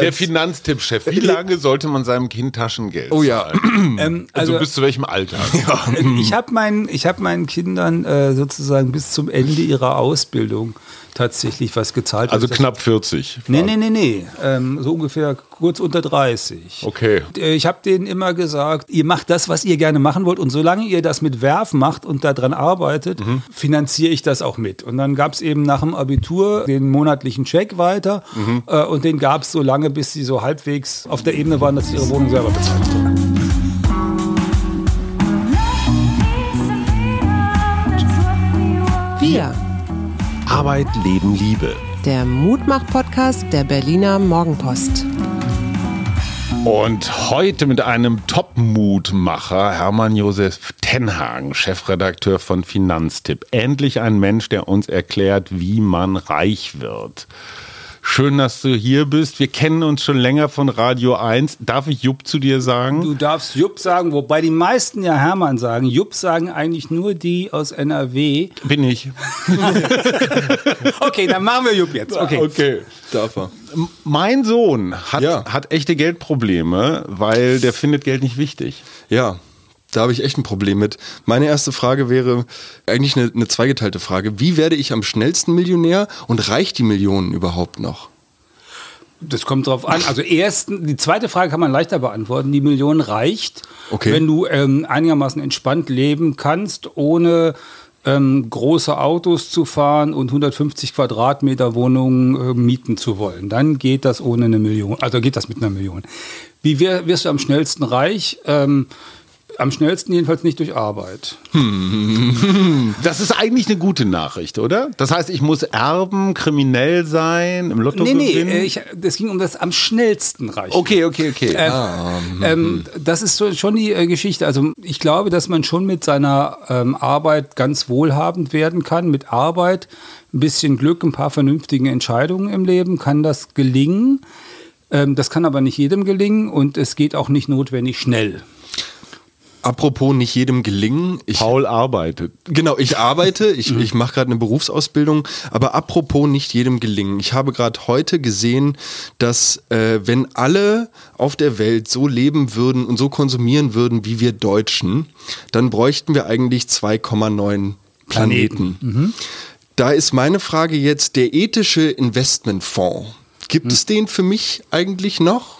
Der Finanztippchef. Wie lange sollte man seinem Kind Taschengeld Oh ja. Ähm, Also, also bis zu welchem Alter? ich habe meinen, ich hab meinen Kindern äh, sozusagen bis zum Ende ihrer Ausbildung tatsächlich was gezahlt. Also knapp 40. Nee, nee, nee, nee. Ähm, so ungefähr kurz unter 30. Okay. Äh, Ich habe denen immer gesagt, ihr macht das, was ihr gerne machen wollt und solange ihr das mit Werf macht und daran arbeitet, Mhm. finanziere ich das auch mit. Und dann gab es eben nach dem Abitur den monatlichen Check weiter Mhm. äh, und den gab es so lange, bis sie so halbwegs auf der Ebene waren, dass sie ihre Wohnung selber bezahlt haben. Wir, Arbeit, Leben, Liebe. der Mutmach-Podcast der Berliner Morgenpost. Und heute mit einem Top-Mutmacher, Hermann Josef Tenhagen, Chefredakteur von Finanztipp. Endlich ein Mensch, der uns erklärt, wie man reich wird. Schön, dass du hier bist. Wir kennen uns schon länger von Radio 1. Darf ich Jupp zu dir sagen? Du darfst Jupp sagen, wobei die meisten ja Hermann sagen. Jupp sagen eigentlich nur die aus NRW. Bin ich. Okay, dann machen wir Jupp jetzt. Okay. okay. Darf er. Mein Sohn hat, Ja. hat echte Geldprobleme, weil der findet Geld nicht wichtig. Ja, da habe ich echt ein Problem mit. Meine erste Frage wäre eigentlich eine, eine zweigeteilte Frage. Wie werde ich am schnellsten Millionär und reicht die Millionen überhaupt noch? Das kommt drauf an. Also ersten, die zweite Frage kann man leichter beantworten. Die Million reicht, Okay. wenn du ähm, einigermaßen entspannt leben kannst, ohne ähm, große Autos zu fahren und 150 Quadratmeter Wohnungen äh, mieten zu wollen. Dann geht das ohne eine Million. Also geht das mit einer Million. Wie wir, wirst du am schnellsten reich? Ähm, am schnellsten jedenfalls nicht durch Arbeit. Das ist eigentlich eine gute Nachricht, oder? Das heißt, ich muss erben, kriminell sein, im Lotto Nee, nee, gewinnen? äh, ich, das ging um das am schnellsten reich. okay, okay, okay. Äh, ähm, das ist so, schon die äh, Geschichte. Also ich glaube, dass man schon mit seiner ähm, Arbeit ganz wohlhabend werden kann. Mit Arbeit, ein bisschen Glück, ein paar vernünftige Entscheidungen im Leben kann das gelingen. Ähm, das kann aber nicht jedem gelingen und es geht auch nicht notwendig schnell. Apropos nicht jedem gelingen. Ich, Paul arbeitet. Genau, ich arbeite, ich, ich mache gerade eine Berufsausbildung, aber apropos nicht jedem gelingen. Ich habe gerade heute gesehen, dass äh, wenn alle auf der Welt so leben würden und so konsumieren würden wie wir Deutschen, dann bräuchten wir eigentlich 2,9 Planeten. Da ist meine Frage jetzt, der ethische Investmentfonds, gibt es den für mich eigentlich noch?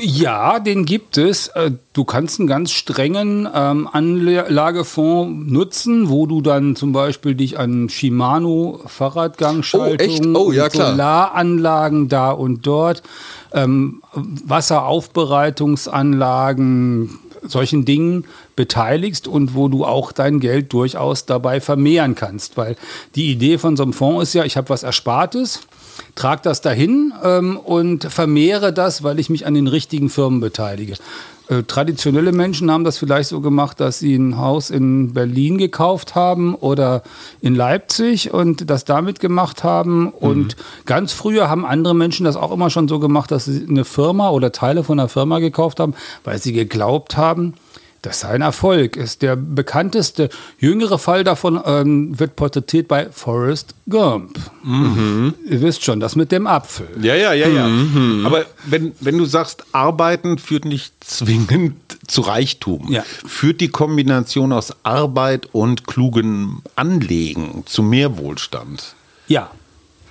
Ja, den gibt es. Äh, Du kannst einen ganz strengen ähm, Anlagefonds nutzen, wo du dann zum Beispiel dich an Shimano Fahrradgangschaltung, Oh? Oh, ja. Solaranlagen da und dort, ähm, Wasseraufbereitungsanlagen, solchen Dingen beteiligst und wo du auch dein Geld durchaus dabei vermehren kannst. Weil die Idee von so einem Fonds ist ja, ich habe was Erspartes, trage das dahin ähm, und vermehre das, weil ich mich an den richtigen Firmen beteilige. Äh, traditionelle Menschen haben das vielleicht so gemacht, dass sie ein Haus in Berlin gekauft haben oder in Leipzig und das damit gemacht haben. Und ganz früher haben andere Menschen das auch immer schon so gemacht, dass sie eine Firma oder Teile von einer Firma gekauft haben, weil sie geglaubt haben, das sei ein Erfolg. Ist der bekannteste jüngere Fall davon ähm, wird porträtiert bei Forrest Gump. Ihr wisst schon, das mit dem Apfel. Ja, ja, ja, ja. Aber wenn, wenn du sagst, Arbeiten führt nicht zwingend zu Reichtum, Ja. führt die Kombination aus Arbeit und klugen Anlegen zu mehr Wohlstand. Ja.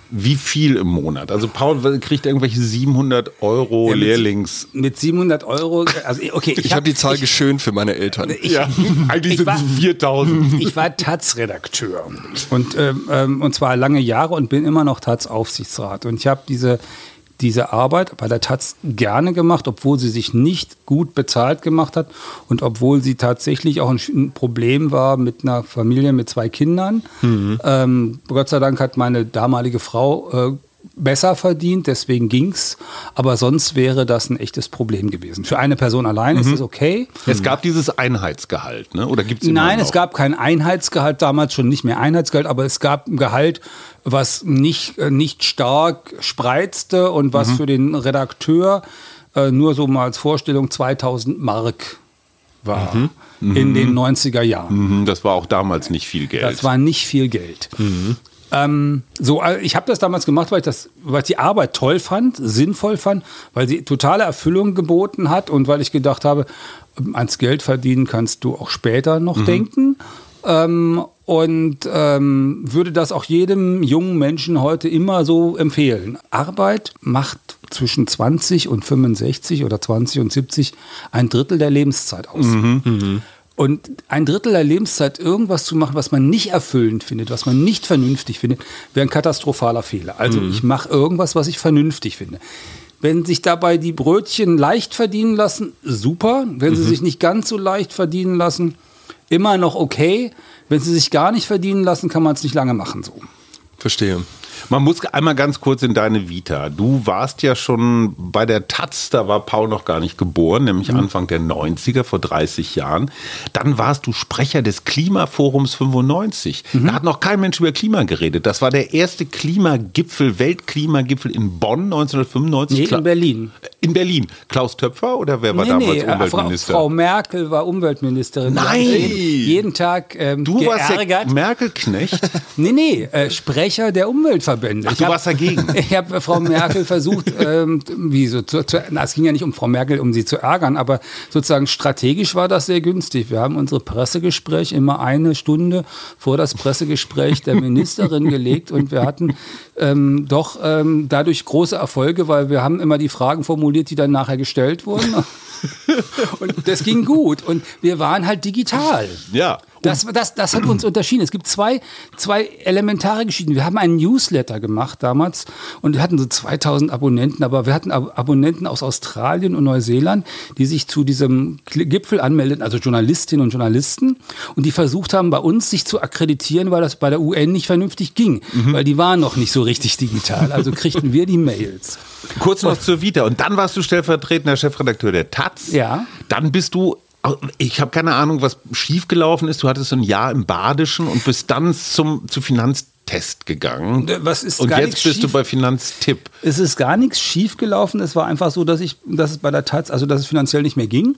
Wie viel im Monat? Also Paul kriegt irgendwelche 700 Euro Ja, mit- Lehrlings... Mit 700 Euro, also okay. Ich habe die Zahl ich, geschönt für meine Eltern. ich, Ja, eigentlich ich sind war- es 4000. ich war Taz-Redakteur und, ähm, ähm, und zwar lange Jahre und bin immer noch Taz-Aufsichtsrat. Und ich habe diese, diese Arbeit bei der Taz gerne gemacht, obwohl sie sich nicht gut bezahlt gemacht hat und obwohl sie tatsächlich auch ein, Problem war mit einer Familie mit zwei Kindern. Ähm, Gott sei Dank hat meine damalige Frau äh, besser verdient, deswegen ging's. Aber sonst wäre das ein echtes Problem gewesen. Für eine Person allein ist es okay. Es gab dieses Einheitsgehalt, ne? Oder gibt es Nein, es gab kein Einheitsgehalt, damals schon nicht mehr Einheitsgehalt, aber es gab ein Gehalt, was nicht, äh, nicht stark spreizte und was für den Redakteur äh, nur so mal als Vorstellung 2000 Mark war in den 90er Jahren. Mhm, Das war auch damals nicht viel Geld. Das war nicht viel Geld. Ähm, so, äh, ich habe das damals gemacht, weil ich, das, weil ich die Arbeit toll fand, sinnvoll fand, weil sie totale Erfüllung geboten hat und weil ich gedacht habe, ähm, ans Geld verdienen kannst du auch später noch denken. Ähm, und ähm, würde das auch jedem jungen Menschen heute immer so empfehlen. Arbeit macht zwischen 20 und 65 oder 20 und 70 ein Drittel der Lebenszeit aus. Und ein Drittel der Lebenszeit irgendwas zu machen, was man nicht erfüllend findet, was man nicht vernünftig findet, wäre ein katastrophaler Fehler. Also ich mache irgendwas, was ich vernünftig finde. Wenn sich dabei die Brötchen leicht verdienen lassen, super. Wenn sie sich nicht ganz so leicht verdienen lassen, immer noch okay. Wenn sie sich gar nicht verdienen lassen, kann man es nicht lange machen so. Verstehe. Man muss einmal ganz kurz in deine Vita. Du warst ja schon bei der Taz, da war Paul noch gar nicht geboren, nämlich Anfang der 90er, vor 30 Jahren. Dann warst du Sprecher des Klimaforums 95. Da hat noch kein Mensch über Klima geredet. Das war der erste Klimagipfel, Weltklimagipfel in Bonn 1995. Nee, Kla- in Berlin. In Berlin. Klaus Töpfer oder wer war Nee, damals nee, Frau, Umweltminister? Frau Merkel war Umweltministerin. Nein! Jeden, jeden Tag ähm, du warst geärgert. der Merkel-Knecht. Nee, nee, äh, Sprecher der Umweltverbände. Ach, Ich du hab- warst dagegen. Ich habe Frau Merkel versucht, ähm, wie so, zu, zu, na, es ging ja nicht um Frau Merkel, um sie zu ärgern, aber sozusagen strategisch war das sehr günstig. Wir haben unsere Pressegespräch immer eine Stunde vor das Pressegespräch der Ministerin gelegt und wir hatten ähm, doch ähm, dadurch große Erfolge, weil wir haben immer die Fragen formuliert, die dann nachher gestellt wurden. Und das ging gut. Und wir waren halt digital. Ja. Das, das, das hat uns unterschieden. Es gibt zwei, zwei elementare Geschichten. Wir haben einen Newsletter gemacht damals und wir hatten so 2000 Abonnenten, aber wir hatten Ab Abonnenten aus Australien und Neuseeland, die sich zu diesem Gipfel anmeldeten, also Journalistinnen und Journalisten, und die versucht haben, bei uns sich zu akkreditieren, weil das bei der UN nicht vernünftig ging, weil die waren noch nicht so richtig digital. Also kriegten wir die Mails. Kurz noch zur Vita. Und dann warst du stellvertretender Chefredakteur der Taz. Ja. Dann bist du, ich habe keine Ahnung, was schiefgelaufen ist. Du hattest so ein Jahr im Badischen und bist dann zum, zu Finanztest gegangen. Was ist und gar jetzt bist du schief- bei Finanztipp. Es ist gar nichts schief gelaufen. Es war einfach so, dass ich, dass es bei der Taz, also dass es finanziell nicht mehr ging.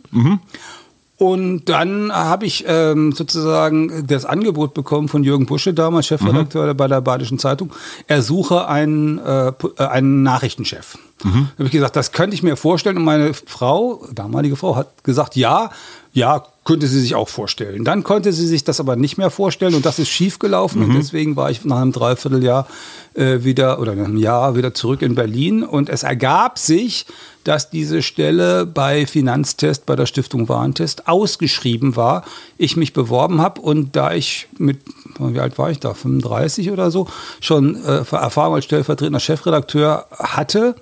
Und dann habe ich ähm, sozusagen das Angebot bekommen von Jürgen Busche, damals Chefredakteur bei der Badischen Zeitung. Er suche einen, äh, äh, einen Nachrichtenchef. Da habe ich gesagt, das könnte ich mir vorstellen. Und meine Frau, damalige Frau, hat gesagt, ja, ja, könnte sie sich auch vorstellen. Dann konnte sie sich das aber nicht mehr vorstellen und das ist schiefgelaufen. Und deswegen war ich nach einem Dreivierteljahr äh, wieder oder nach einem Jahr wieder zurück in Berlin. Und es ergab sich, dass diese Stelle bei Finanztest, bei der Stiftung Warentest ausgeschrieben war. Ich mich beworben habe und da ich mit, wie alt war ich da, 35 oder so, schon äh, Erfahrung als stellvertretender Chefredakteur hatte,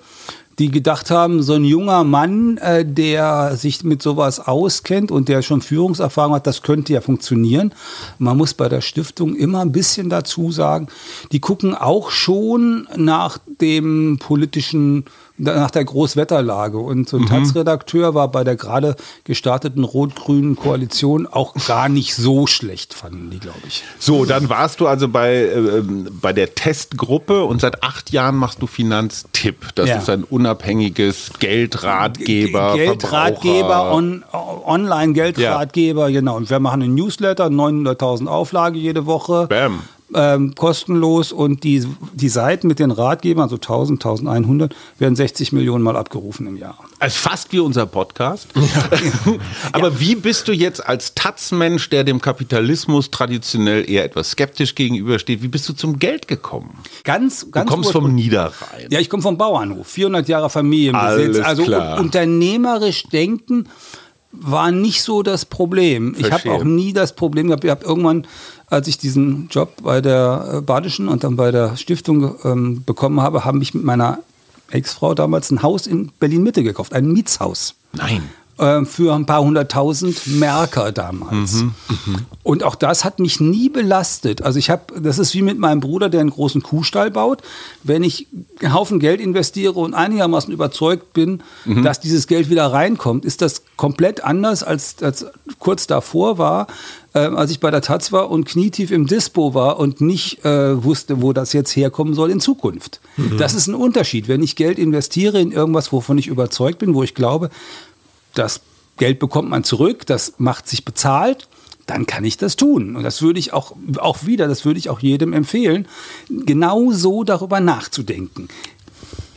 die gedacht haben, so ein junger Mann, äh, der sich mit sowas auskennt und der schon Führungserfahrung hat, das könnte ja funktionieren. Man muss bei der Stiftung immer ein bisschen dazu sagen, die gucken auch schon nach dem politischen nach der Großwetterlage. Und so ein Taz-Redakteur war bei der gerade gestarteten rot-grünen Koalition auch gar nicht so schlecht, fanden die, glaube ich. So, dann warst du also bei, äh, bei der Testgruppe und seit acht Jahren machst du Finanztipp. Das Ja. ist ein unabhängiges Geldratgeber. Geldratgeber, on, Online-Geldratgeber, genau. Und wir machen einen Newsletter, 900.000 Auflage jede Woche. Bam. Ähm, kostenlos und die, die Seiten mit den Ratgebern, also 1000, 1100, werden 60 Millionen Mal abgerufen im Jahr. Also fast wie unser Podcast. Aber wie bist du jetzt als Taz-Mensch, der dem Kapitalismus traditionell eher etwas skeptisch gegenübersteht, wie bist du zum Geld gekommen? Ganz, Du ganz kommst ursprünglich- vom Niederrhein. Ja, ich komme vom Bauernhof, 400 Jahre Familienbesitz. Alles also klar. unternehmerisch denken war nicht so das Problem. Ich Verstehe. habe auch nie das Problem gehabt. Ich habe irgendwann, als ich diesen Job bei der äh, Badischen und dann bei der Stiftung ähm, bekommen habe, habe ich mit meiner Ex-Frau damals ein Haus in Berlin-Mitte gekauft, ein Mietshaus Nein. Äh, für ein paar hunderttausend Merker damals. Und auch das hat mich nie belastet. Also ich habe, das ist wie mit meinem Bruder, der einen großen Kuhstall baut. Wenn ich einen Haufen Geld investiere und einigermaßen überzeugt bin, dass dieses Geld wieder reinkommt, ist das komplett anders als, als kurz davor war, äh, als ich bei der Taz war und knietief im Dispo war und nicht äh, wusste, wo das jetzt herkommen soll in Zukunft. Das ist ein Unterschied. Wenn ich Geld investiere in irgendwas, wovon ich überzeugt bin, wo ich glaube, das Geld bekommt man zurück, das macht sich bezahlt, dann kann ich das tun. Und das würde ich auch, auch wieder, das würde ich auch jedem empfehlen, genau so darüber nachzudenken.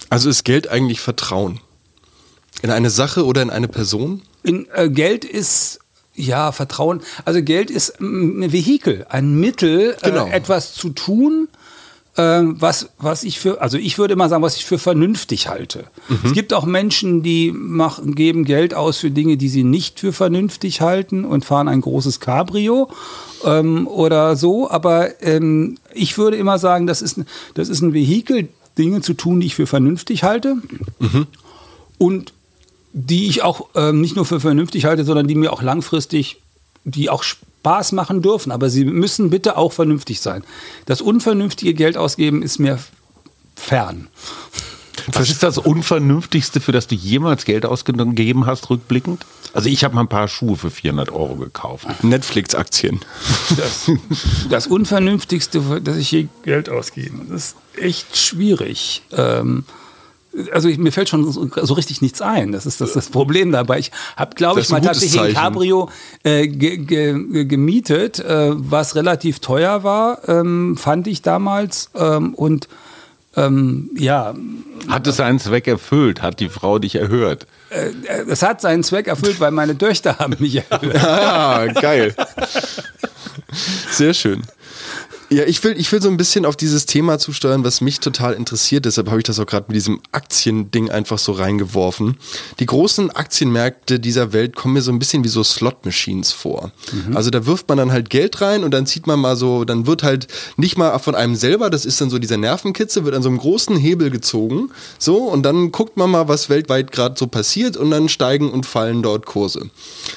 Also ist Geld eigentlich Vertrauen? In eine Sache oder in eine Person? In, äh, Geld ist ja Vertrauen. Also Geld ist ein Vehikel, ein Mittel, Genau. äh, etwas zu tun, was, was ich für, also ich würde immer sagen, was ich für vernünftig halte. Es gibt auch Menschen, die machen, geben Geld aus für Dinge, die sie nicht für vernünftig halten und fahren ein großes Cabrio ähm, oder so. Aber ähm, ich würde immer sagen, das ist, ein- das ist ein Vehikel, Dinge zu tun, die ich für vernünftig halte. Und die ich auch ähm, nicht nur für vernünftig halte, sondern die mir auch langfristig, die auch Spaß machen dürfen. Aber sie müssen bitte auch vernünftig sein. Das unvernünftige Geld ausgeben ist mir fern. Was ist das Unvernünftigste, für das du jemals Geld ausgegeben hast, rückblickend? Also ich habe mal ein paar Schuhe für 400 Euro gekauft. Netflix-Aktien. Das, das Unvernünftigste, für das ich je Geld ausgebe, das ist echt schwierig. Ähm, also ich, mir fällt schon so, so richtig nichts ein. Das ist das, das Problem dabei. Ich habe, glaube ich, mal tatsächlich ein. Cabrio äh, ge, ge, gemietet, äh, was relativ teuer war, ähm, fand ich damals. Ähm, und ähm, ja, Hat es seinen Zweck erfüllt? Hat die Frau dich erhört? äh, es hat seinen Zweck erfüllt, weil meine Töchter haben mich erhöht. Ah, geil. Sehr schön. Ja, ich will, ich will so ein bisschen auf dieses Thema zusteuern, was mich total interessiert. Deshalb habe ich das auch gerade mit diesem Aktiending einfach so reingeworfen. Die großen Aktienmärkte dieser Welt kommen mir so ein bisschen wie so Slot-Machines vor. Also da wirft man dann halt Geld rein und dann zieht man mal so, dann wird halt nicht mal von einem selber, das ist dann so dieser Nervenkitzel, wird an so einem großen Hebel gezogen. So, und dann guckt man mal, was weltweit gerade so passiert und dann steigen und fallen dort Kurse.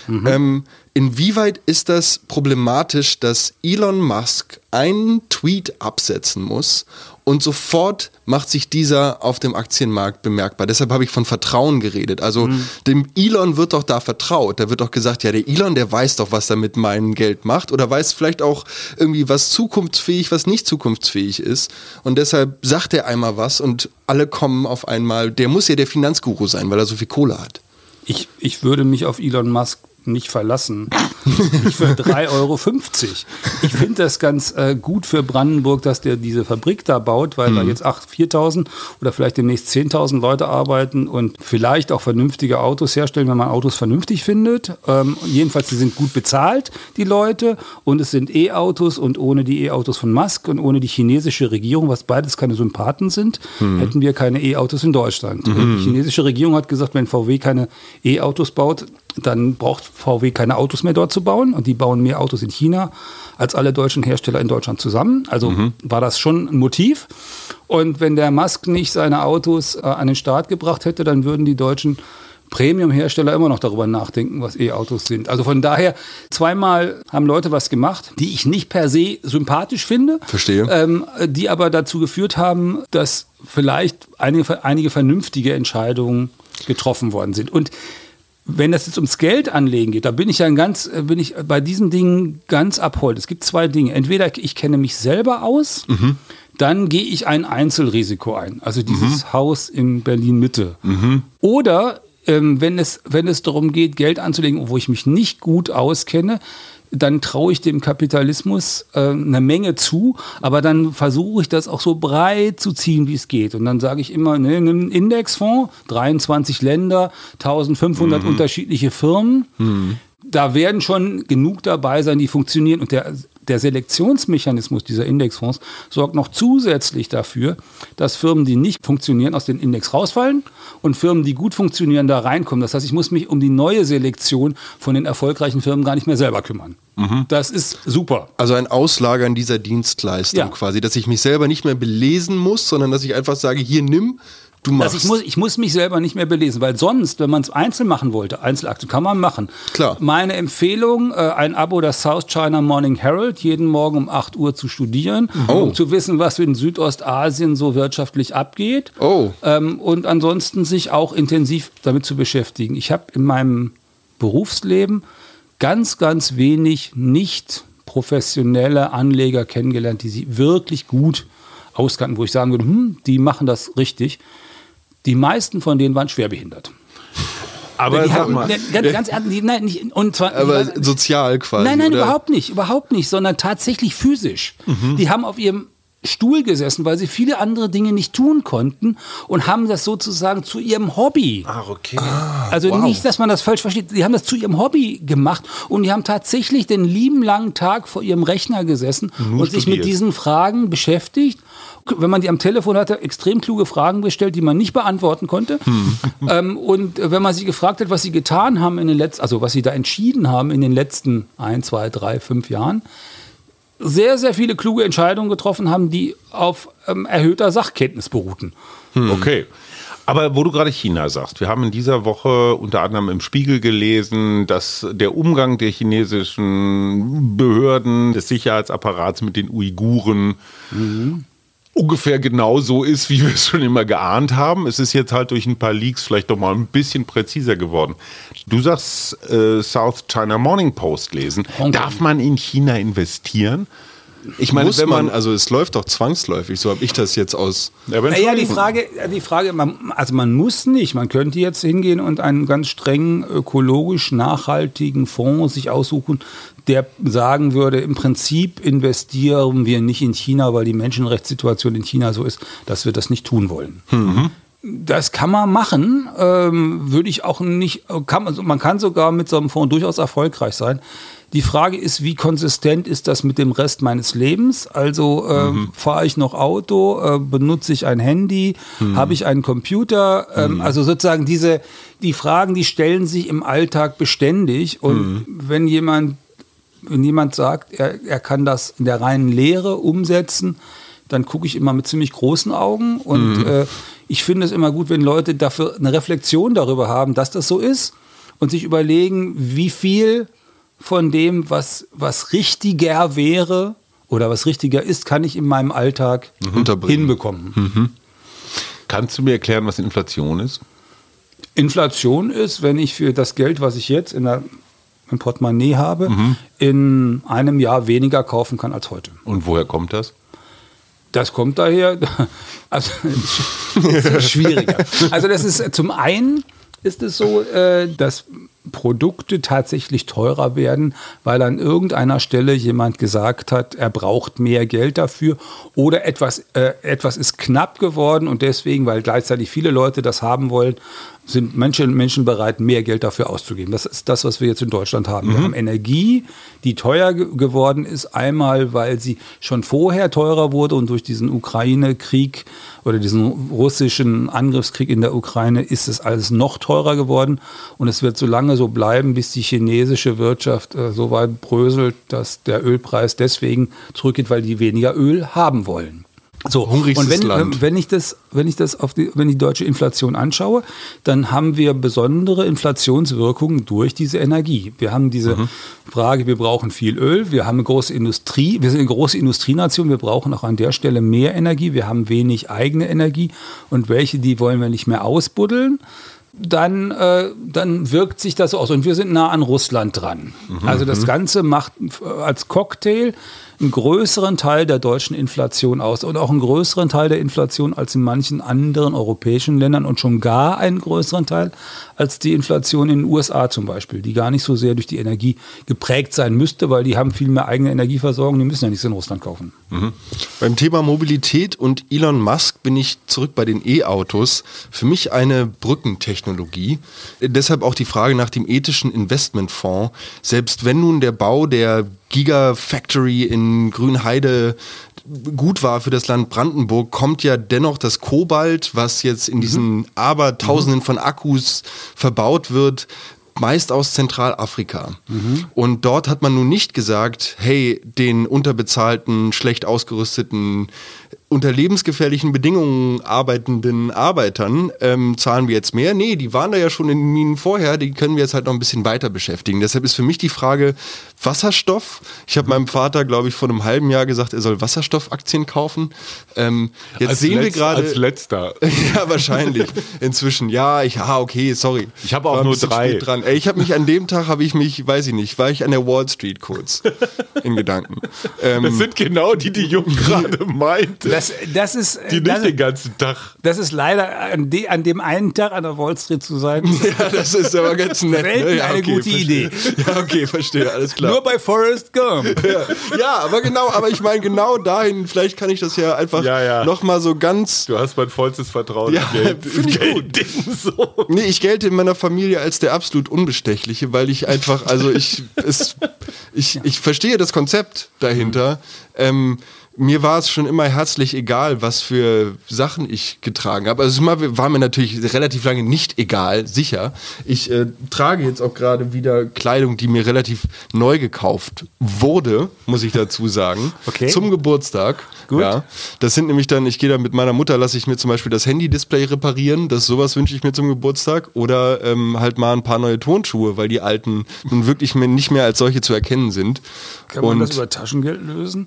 Ähm, Inwieweit ist das problematisch, dass Elon Musk einen Tweet absetzen muss und sofort macht sich dieser auf dem Aktienmarkt bemerkbar? Deshalb habe ich von Vertrauen geredet. Also dem Elon wird doch da vertraut. Da wird doch gesagt, ja, der Elon, der weiß doch, was er mit meinem Geld macht oder weiß vielleicht auch irgendwie, was zukunftsfähig, was nicht zukunftsfähig ist. Und deshalb sagt er einmal was und alle kommen auf einmal. Der muss ja der Finanzguru sein, weil er so viel Kohle hat. Ich, ich würde mich auf Elon Musk nicht verlassen. Nicht für 3,50 Euro. Ich finde das ganz äh, gut für Brandenburg, dass der diese Fabrik da baut, weil da jetzt 8, 4.000 oder vielleicht demnächst 10.000 Leute arbeiten und vielleicht auch vernünftige Autos herstellen, wenn man Autos vernünftig findet. Ähm, jedenfalls, die sind gut bezahlt, die Leute. Und es sind E-Autos und ohne die E-Autos von Musk und ohne die chinesische Regierung, was beides keine Sympathen sind, hätten wir keine E-Autos in Deutschland. Und Die chinesische Regierung hat gesagt, wenn VW keine E-Autos baut, dann braucht VW keine Autos mehr dort zu bauen und die bauen mehr Autos in China als alle deutschen Hersteller in Deutschland zusammen. Also war das schon ein Motiv. Und wenn der Musk nicht seine Autos äh, an den Start gebracht hätte, dann würden die deutschen Premium-Hersteller immer noch darüber nachdenken, was E-Autos sind. Also von daher, zweimal haben Leute was gemacht, die ich nicht per se sympathisch finde. Verstehe. Ähm, die aber dazu geführt haben, dass vielleicht einige, einige vernünftige Entscheidungen getroffen worden sind. Und wenn es jetzt ums Geld anlegen geht, da bin ich ja ein ganz, äh, bin ich bei diesen Dingen ganz abhold. Es gibt zwei Dinge. Entweder ich kenne mich selber aus, dann gehe ich ein Einzelrisiko ein. Also dieses Haus in Berlin Mitte. Oder ähm, wenn, es, wenn es darum geht, Geld anzulegen, wo ich mich nicht gut auskenne, dann traue ich dem Kapitalismus äh, eine Menge zu, aber dann versuche ich das auch so breit zu ziehen, wie es geht. Und dann sage ich immer, ne, nimm einen Indexfonds, 23 Länder, 1500 unterschiedliche Firmen. Da werden schon genug dabei sein, die funktionieren. Und der, der Selektionsmechanismus dieser Indexfonds sorgt noch zusätzlich dafür, dass Firmen, die nicht funktionieren, aus dem Index rausfallen und Firmen, die gut funktionieren, da reinkommen. Das heißt, ich muss mich um die neue Selektion von den erfolgreichen Firmen gar nicht mehr selber kümmern. Das ist super. Also ein Auslagern dieser Dienstleistung Ja. quasi, dass ich mich selber nicht mehr belesen muss, sondern dass ich einfach sage, hier nimm, du machst. Also ich, muss, ich muss mich selber nicht mehr belesen, weil sonst, wenn man es einzeln machen wollte, Einzelaktien kann man machen. Klar. Meine Empfehlung, äh, ein Abo des South China Morning Herald, jeden Morgen um 8 Uhr zu studieren, Oh. um zu wissen, was in Südostasien so wirtschaftlich abgeht. Oh. Ähm, und ansonsten sich auch intensiv damit zu beschäftigen. Ich habe in meinem Berufsleben ganz, ganz wenig nicht professionelle Anleger kennengelernt, die sie wirklich gut auskannten, wo ich sagen würde, hm, die machen das richtig. Die meisten von denen waren schwerbehindert. Aber die sag haben, mal. ne, ganz, ganz ernst, nein, nicht, und zwar, Aber sozial quasi. Nein, nein, oder? überhaupt nicht, überhaupt nicht, sondern tatsächlich physisch. Mhm. Die haben auf ihrem Stuhl gesessen, weil sie viele andere Dinge nicht tun konnten und haben das sozusagen zu ihrem Hobby. Ah, okay. Also nicht, dass man das falsch versteht. Die haben das zu ihrem Hobby gemacht und die haben tatsächlich den lieben langen Tag vor ihrem Rechner gesessen und sich mit studiert. diesen Fragen beschäftigt. Wenn man die am Telefon hatte, extrem kluge Fragen gestellt, die man nicht beantworten konnte. ähm, und wenn man sie gefragt hat, was sie getan haben in den letzten, also was sie da entschieden haben in den letzten ein, zwei, drei, fünf Jahren, sehr, sehr viele kluge Entscheidungen getroffen haben, die auf ähm, erhöhter Sachkenntnis beruhten. Okay. Aber wo du gerade China sagst, wir haben in dieser Woche unter anderem im Spiegel gelesen, dass der Umgang der chinesischen Behörden, des Sicherheitsapparats mit den Uiguren ungefähr genauso ist, wie wir es schon immer geahnt haben. Es ist jetzt halt durch ein paar Leaks vielleicht doch mal ein bisschen präziser geworden. Du sagst äh, South China Morning Post lesen. Hongkong. Darf man in China investieren? Ich meine, Muss wenn man, man, also es läuft doch zwangsläufig, so habe ich das jetzt aus. Ja, aber Naja, die. Frage, die Frage man, also man muss nicht. Man könnte jetzt hingehen und einen ganz strengen ökologisch nachhaltigen Fonds sich aussuchen, der sagen würde, im Prinzip investieren wir nicht in China, weil die Menschenrechtssituation in China so ist, dass wir das nicht tun wollen. Das kann man machen, ähm, würde ich auch nicht, kann man, man kann sogar mit so einem Fonds durchaus erfolgreich sein. Die Frage ist, wie konsistent ist das mit dem Rest meines Lebens? Also ähm, fahre ich noch Auto, äh, benutze ich ein Handy, habe ich einen Computer? Ähm, Also sozusagen diese, die Fragen, die stellen sich im Alltag beständig. Und wenn jemand wenn jemand sagt, er, er kann das in der reinen Lehre umsetzen, dann gucke ich immer mit ziemlich großen Augen. Und äh, ich finde es immer gut, wenn Leute dafür eine Reflexion darüber haben, dass das so ist und sich überlegen, wie viel von dem, was, was richtiger wäre oder was richtiger ist, kann ich in meinem Alltag Unterbringen. hinbekommen. kannst du mir erklären, was Inflation ist? Inflation ist, wenn ich für das Geld, was ich jetzt in der, im Portemonnaie habe, in einem Jahr weniger kaufen kann als heute. Und woher kommt das? Das kommt daher, also schwieriger. Also das ist zum einen ist es so, äh, dass Produkte tatsächlich teurer werden, weil an irgendeiner Stelle jemand gesagt hat, er braucht mehr Geld dafür oder etwas, äh, etwas ist knapp geworden und deswegen, weil gleichzeitig viele Leute das haben wollen, sind Menschen, Menschen bereit, mehr Geld dafür auszugeben. Das ist das, was wir jetzt in Deutschland haben. Wir haben Energie, die teuer ge geworden ist, einmal, weil sie schon vorher teurer wurde und durch diesen Ukraine-Krieg oder diesen russischen Angriffskrieg in der Ukraine ist es alles noch teurer geworden. Und es wird so lange so bleiben, bis die chinesische Wirtschaft äh, so weit bröselt, dass der Ölpreis deswegen zurückgeht, weil die weniger Öl haben wollen. So, Hungrigstes und wenn, Land. wenn ich das, wenn ich das auf die, wenn die deutsche Inflation anschaue, dann haben wir besondere Inflationswirkungen durch diese Energie. Wir haben diese Mhm. Frage, wir brauchen viel Öl, wir haben eine große Industrie, wir sind eine große Industrienation, wir brauchen auch an der Stelle mehr Energie, wir haben wenig eigene Energie und welche, die wollen wir nicht mehr ausbuddeln. Dann, äh, dann wirkt sich das aus. Und wir sind nah an Russland dran. Also das Ganze macht äh, als Cocktail einen größeren Teil der deutschen Inflation aus und auch einen größeren Teil der Inflation als in manchen anderen europäischen Ländern und schon gar einen größeren Teil als die Inflation in den USA zum Beispiel, die gar nicht so sehr durch die Energie geprägt sein müsste, weil die haben viel mehr eigene Energieversorgung, die müssen ja nichts in Russland kaufen. Beim Thema Mobilität und Elon Musk bin ich zurück bei den E-Autos. Für mich eine Brückentechnologie. Deshalb auch die Frage nach dem ethischen Investmentfonds. Selbst wenn nun der Bau der Gigafactory in Grünheide gut war für das Land Brandenburg, kommt ja dennoch das Kobalt, was jetzt in diesen Abertausenden von Akkus verbaut wird, meist aus Zentralafrika. Und dort hat man nun nicht gesagt, hey, den unterbezahlten, schlecht ausgerüsteten, unter lebensgefährlichen Bedingungen arbeitenden Arbeitern ähm, zahlen wir jetzt mehr. Nee, die waren da ja schon in den Minen vorher, die können wir jetzt halt noch ein bisschen weiter beschäftigen. Deshalb ist für mich die Frage, Wasserstoff. Ich habe meinem Vater, glaube ich, vor einem halben Jahr gesagt, er soll Wasserstoffaktien kaufen. Ähm, jetzt Als sehen wir letzt- gerade. als letzter. ja, wahrscheinlich. Inzwischen. Ja, ich, ah, okay, sorry. Ich habe auch nur drei. Dran. Ey, ich habe mich an dem Tag, habe ich mich, weiß ich nicht, war ich an der Wall Street kurz in Gedanken. Ähm, Das sind genau die, die Jung gerade meinte. Das, das ist, die nicht das, den ganzen Tag. das ist leider an, de, an dem einen Tag an der Wall Street zu sein. Ja, das ist aber ganz nett. Selten ne? ja, eine gute verstehe. Idee. Ja, okay, verstehe, alles klar. Nur bei Forrest Gump. ja, ja, aber genau, aber ich meine genau dahin, vielleicht kann ich das ja einfach Ja, ja. noch mal so ganz Du hast mein vollstes Vertrauen Ja, im Geld. find ich gut. So. Nee, ich gelte in meiner Familie als der absolut Unbestechliche, weil ich einfach, also ich, es, ich, ich verstehe das Konzept dahinter. Ähm, mir war es schon immer herzlich egal, was für Sachen ich getragen habe. Also es war mir natürlich relativ lange nicht egal, sicher. Ich äh, trage jetzt auch gerade wieder Kleidung, die mir relativ neu gekauft wurde, muss ich dazu sagen. Okay. Zum Geburtstag. Gut. Ja. Das sind nämlich dann, ich gehe da mit meiner Mutter, lasse ich mir zum Beispiel das Handy-Display reparieren. Das sowas wünsche ich mir zum Geburtstag. Oder ähm, halt mal ein paar neue Tonschuhe, weil die alten nun wirklich nicht mehr als solche zu erkennen sind. Kann man Und das über Taschengeld lösen?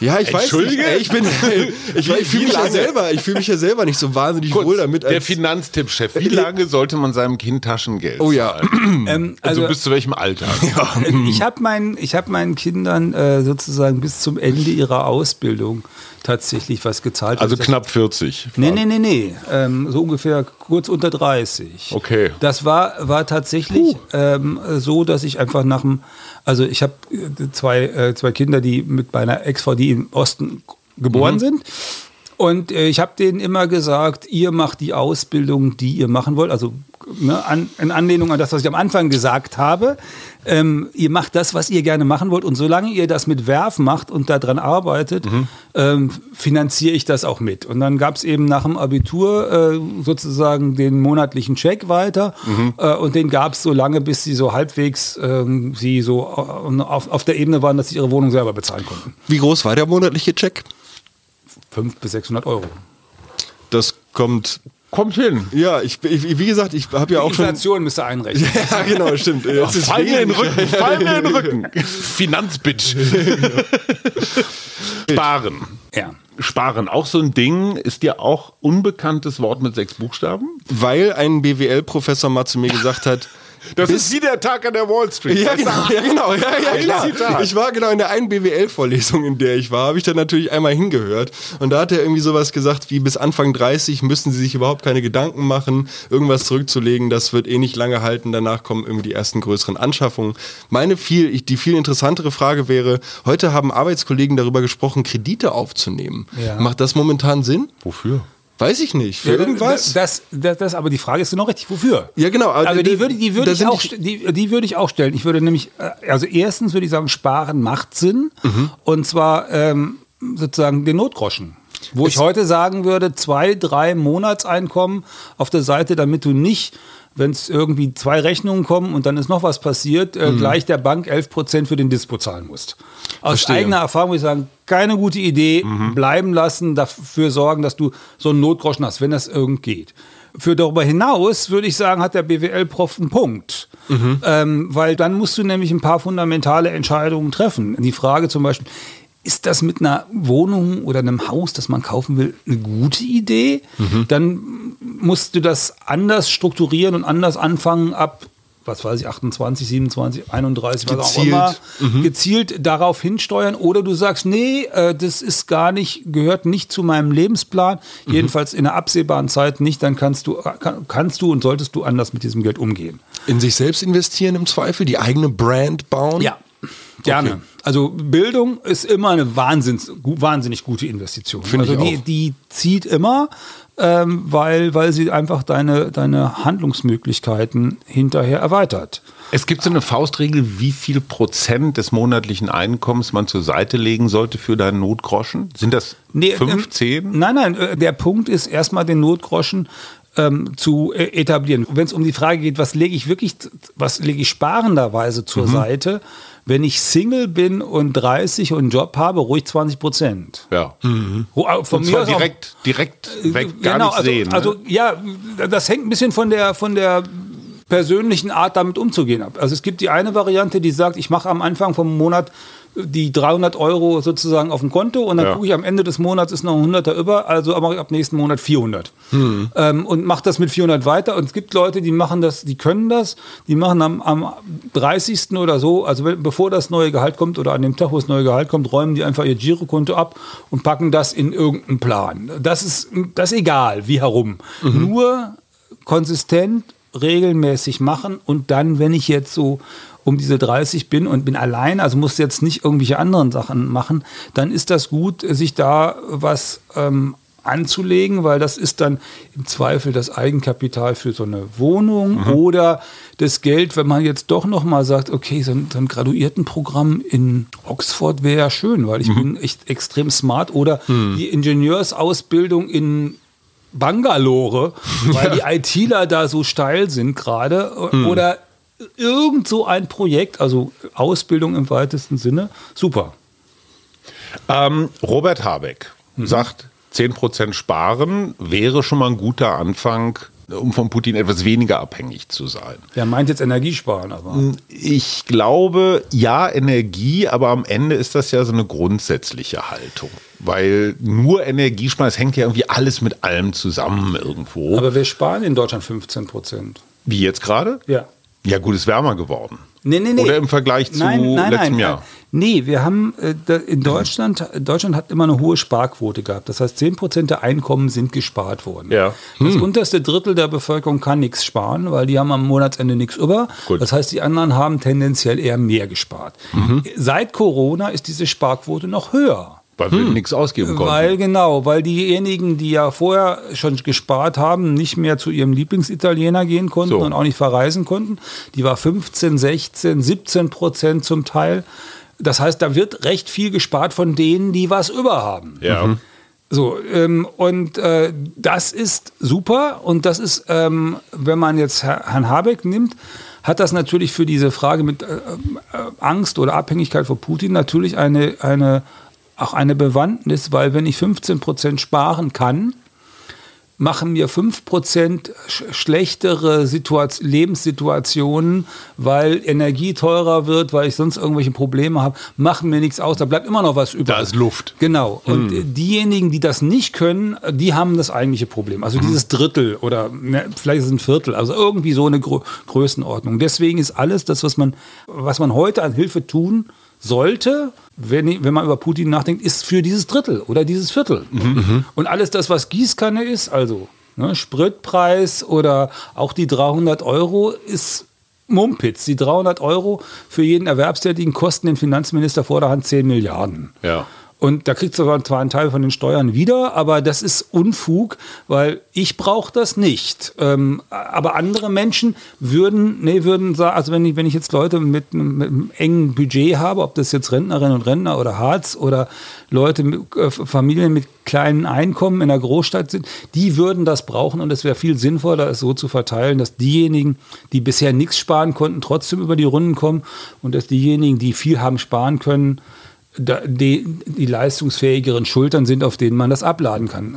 Ja, ich weiß nicht. Ey, ich bin, ich, ich fühle mich ja selber, ich fühle mich ja selber nicht so wahnsinnig Kurz, wohl damit. der als- Finanztipp-Chef. Wie lange sollte man seinem Kind Taschengeld Oh ja. zahlen? Ähm, Also, also bis zu welchem Alter? ich habe meinen, ich hab meinen Kindern äh, sozusagen bis zum Ende ihrer Ausbildung tatsächlich was gezahlt. Also Das- knapp 40. Nee, nee, nee, nee. Ähm, so ungefähr kurz unter 30. Okay. Das war, war tatsächlich ähm, so, dass ich einfach nach dem, also ich habe zwei, äh, zwei Kinder, die mit meiner Ex-Frau, die im Osten geboren sind. Und äh, ich habe denen immer gesagt, ihr macht die Ausbildung, die ihr machen wollt. Also ne, an, in Anlehnung an das, was ich am Anfang gesagt habe. Ähm, ihr macht das, was ihr gerne machen wollt. Und solange ihr das mit Werf macht und daran arbeitet, ähm, finanziere ich das auch mit. Und dann gab es eben nach dem Abitur äh, sozusagen den monatlichen Check weiter. Äh, und den gab es so lange, bis sie so halbwegs ähm, sie so äh, auf, auf der Ebene waren, dass sie ihre Wohnung selber bezahlen konnten. Wie groß war der monatliche Check? 500 bis 600 Euro. Das kommt. Kommt hin. Ja, ich, ich wie gesagt, ich habe ja auch schon. Inflation müsst ihr einrechnen. Ja, genau, stimmt. Es ist Fall mir in den. Rücken, fall mir in den Rücken. Finanzbitch. Sparen. Ja. Sparen, auch so ein Ding, ist dir auch unbekanntes Wort mit sechs Buchstaben? Weil ein BWL-Professor mal zu mir gesagt hat, Das ist wie der Tag an der Wall Street. Ja, genau, ja, genau, ja, ja. Zitat. Ich war genau in der einen BWL-Vorlesung, in der ich war, habe ich dann natürlich einmal hingehört. Und da hat er irgendwie sowas gesagt wie, bis Anfang 30 müssen sie sich überhaupt keine Gedanken machen, irgendwas zurückzulegen, das wird eh nicht lange halten, danach kommen irgendwie die ersten größeren Anschaffungen. Meine viel, ich- die viel interessantere Frage wäre, heute haben Arbeitskollegen darüber gesprochen, Kredite aufzunehmen. Ja. Macht das momentan Sinn? Wofür? Weiß ich nicht. Für irgendwas? Das, das, das, aber die Frage ist genau richtig, wofür? Ja, genau, aber Also da- die würde, die würde ich auch, die- die, würde ich auch stellen. Ich würde nämlich, äh, also erstens würde ich sagen, Sparen macht Sinn. Mhm. Und zwar ähm, sozusagen den Notgroschen. Wo ich heute sagen würde, zwei, drei Monatseinkommen auf der Seite, damit du nicht, wenn es irgendwie zwei Rechnungen kommen und dann ist noch was passiert, Mhm. äh, gleich der Bank 11% für den Dispo zahlen musst. Aus Verstehe. eigener Erfahrung würde ich sagen, keine gute Idee, Mhm. bleiben lassen, dafür sorgen, dass du so einen Notgroschen hast, wenn das irgend geht. Für darüber hinaus würde ich sagen, hat der BWL-Prof einen Punkt. Mhm. Ähm, weil dann musst du nämlich ein paar fundamentale Entscheidungen treffen. Die Frage zum Beispiel, ist das mit einer Wohnung oder einem Haus, das man kaufen will, eine gute Idee? Mhm. Dann musst du das anders strukturieren und anders anfangen ab, was weiß ich, 28, 27, 31, was auch Gezielt. immer, Mhm. gezielt darauf hinsteuern. Oder du sagst, nee, äh, das ist gar nicht, gehört nicht zu meinem Lebensplan, Mhm. jedenfalls in der absehbaren Zeit nicht, dann kannst du, kann, kannst du und solltest du anders mit diesem Geld umgehen. In sich selbst investieren im Zweifel, die eigene Brand bauen? Ja, gerne. Okay. Also Bildung ist immer eine wahnsinns, wahnsinnig gute Investition. Finde also ich die, auch. die zieht immer, ähm, weil, weil sie einfach deine, deine Handlungsmöglichkeiten hinterher erweitert. Es gibt so eine Faustregel, wie viel Prozent des monatlichen Einkommens man zur Seite legen sollte für deinen Notgroschen? Sind das Nee, fünf, ähm, zehn? Nein, nein, äh, der Punkt ist erstmal den Notgroschen ähm, zu äh, etablieren. Wenn es um die Frage geht, was lege ich wirklich, was lege ich sparenderweise Mhm. zur Seite, wenn ich Single bin und 30 und einen Job habe, ruhig 20 Prozent. Ja. Äh, Von Und zwar aus auch- direkt, direkt weg, gar Genau, nicht also, sehen. ne? Also ja, das hängt ein bisschen von der, von der persönlichen Art damit umzugehen ab. Also es gibt die eine Variante, die sagt, ich mache am Anfang vom Monat die 300 Euro sozusagen auf dem Konto und dann Ja. gucke ich am Ende des Monats ist noch ein Hunderter über, also mache ich ab nächsten Monat 400 Hm. ähm, und mache das mit 400 weiter und es gibt Leute, die machen das, die können das, die machen am, am 30. oder so, also bevor das neue Gehalt kommt oder an dem Tag, wo das neue Gehalt kommt, räumen die einfach ihr Girokonto ab und packen das in irgendeinen Plan. Das ist, das ist egal, wie herum. Nur konsistent, regelmäßig machen und dann, wenn ich jetzt so um diese 30 bin und bin allein, also muss jetzt nicht irgendwelche anderen Sachen machen, dann ist das gut, sich da was ähm, anzulegen, weil das ist dann im Zweifel das Eigenkapital für so eine Wohnung oder das Geld, wenn man jetzt doch noch mal sagt, okay, so ein, so ein Graduiertenprogramm in Oxford wäre ja schön, weil ich bin echt extrem smart oder die Ingenieursausbildung in Bangalore, weil die ITler da so steil sind gerade oder irgend so ein Projekt, also Ausbildung im weitesten Sinne, super. Ähm, Robert Habeck sagt, 10% sparen wäre schon mal ein guter Anfang, um von Putin etwas weniger abhängig zu sein. Der meint jetzt Energiesparen, aber Ich glaube, ja, Energie, aber am Ende ist das ja so eine grundsätzliche Haltung. Weil nur Energiesparen, es hängt ja irgendwie alles mit allem zusammen irgendwo. aber wir sparen in Deutschland 15 Prozent. Wie jetzt gerade? Ja. Ja, gut, ist wärmer geworden. Nee, nee, nee. Oder im Vergleich zu letztem Jahr. Nee, wir haben äh, in Deutschland, Deutschland hat immer eine hohe Sparquote gehabt. Das heißt, 10 Prozent der Einkommen sind gespart worden. Ja. Hm. Das unterste Drittel der Bevölkerung kann nichts sparen, weil die haben am Monatsende nichts über. Gut. Das heißt, die anderen haben tendenziell eher mehr gespart. Mhm. Seit Corona ist diese Sparquote noch höher. Weil wir nichts ausgeben konnten. Weil genau, weil diejenigen, die ja vorher schon gespart haben, nicht mehr zu ihrem Lieblingsitaliener gehen konnten So. und auch nicht verreisen konnten. Die war 15, 16, 17 Prozent zum Teil. Das heißt, da wird recht viel gespart von denen, die was über haben. ja. So, ähm, und äh, das ist super. Und das ist, ähm, wenn man jetzt Herr- Herrn Habeck nimmt, hat das natürlich für diese Frage mit äh, äh, Angst oder Abhängigkeit von Putin natürlich eine, eine, auch eine Bewandtnis, weil wenn ich 15 Prozent sparen kann, machen mir 5% sch schlechtere Situat Lebenssituationen, weil Energie teurer wird, weil ich sonst irgendwelche Probleme habe, machen mir nichts aus, da bleibt immer noch was über. Da ist Luft. Genau. Und äh, diejenigen, die das nicht können, die haben das eigentliche Problem. Also dieses Drittel oder ne, vielleicht ist es ein Viertel, also irgendwie so eine Grö Größenordnung. Deswegen ist alles das, was man, was man heute an Hilfe tun sollte, wenn, wenn man über Putin nachdenkt, ist für dieses Drittel oder dieses Viertel. Und alles das, was Gießkanne ist, also ne, Spritpreis oder auch die 300 Euro, ist Mumpitz. Die 300 Euro für jeden Erwerbstätigen kosten den Finanzminister vor der Hand 10 Milliarden. Ja. Und da kriegt du zwar einen Teil von den Steuern wieder, aber das ist Unfug, weil ich brauche das nicht. Ähm, aber andere Menschen würden, nee, würden sagen, also wenn ich, wenn ich jetzt Leute mit, einem- mit einem engen Budget habe, ob das jetzt Rentnerinnen und Rentner oder Harz oder Leute, mit, äh, Familien mit kleinen Einkommen in der Großstadt sind, die würden das brauchen und es wäre viel sinnvoller, es so zu verteilen, dass diejenigen, die bisher nichts sparen konnten, trotzdem über die Runden kommen und dass diejenigen, die viel haben sparen können, die, die leistungsfähigeren Schultern sind, auf denen man das abladen kann.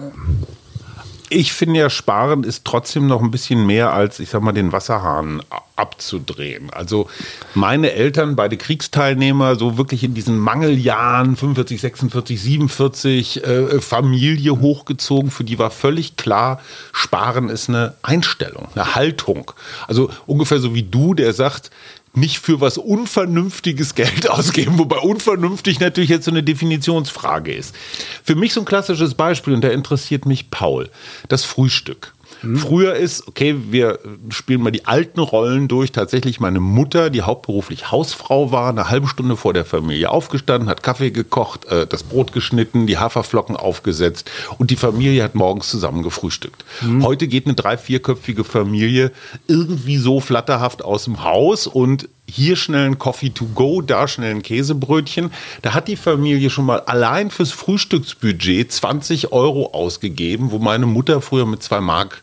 Ich finde ja, Sparen ist trotzdem noch ein bisschen mehr als, ich sag mal, den Wasserhahn abzudrehen. Also meine Eltern, beide Kriegsteilnehmer, so wirklich in diesen Mangeljahren, 45, 46, 47, äh, Familie hochgezogen, für die war völlig klar, Sparen ist eine Einstellung, eine Haltung. Also ungefähr so wie du, der sagt, nicht für was Unvernünftiges Geld ausgeben, wobei unvernünftig natürlich jetzt so eine Definitionsfrage ist. Für mich so ein klassisches Beispiel, und da interessiert mich Paul, das Frühstück. Früher ist, okay, wir spielen mal die alten Rollen durch. Tatsächlich meine Mutter, die hauptberuflich Hausfrau war, eine halbe Stunde vor der Familie aufgestanden, hat Kaffee gekocht, äh, das Brot geschnitten, die Haferflocken aufgesetzt und die Familie hat morgens zusammen gefrühstückt. Heute geht eine drei-, vierköpfige Familie irgendwie so flatterhaft aus dem Haus und hier schnell ein Coffee to go, da schnell ein Käsebrötchen. Da hat die Familie schon mal allein fürs Frühstücksbudget 20 Euro ausgegeben, wo meine Mutter früher mit zwei Mark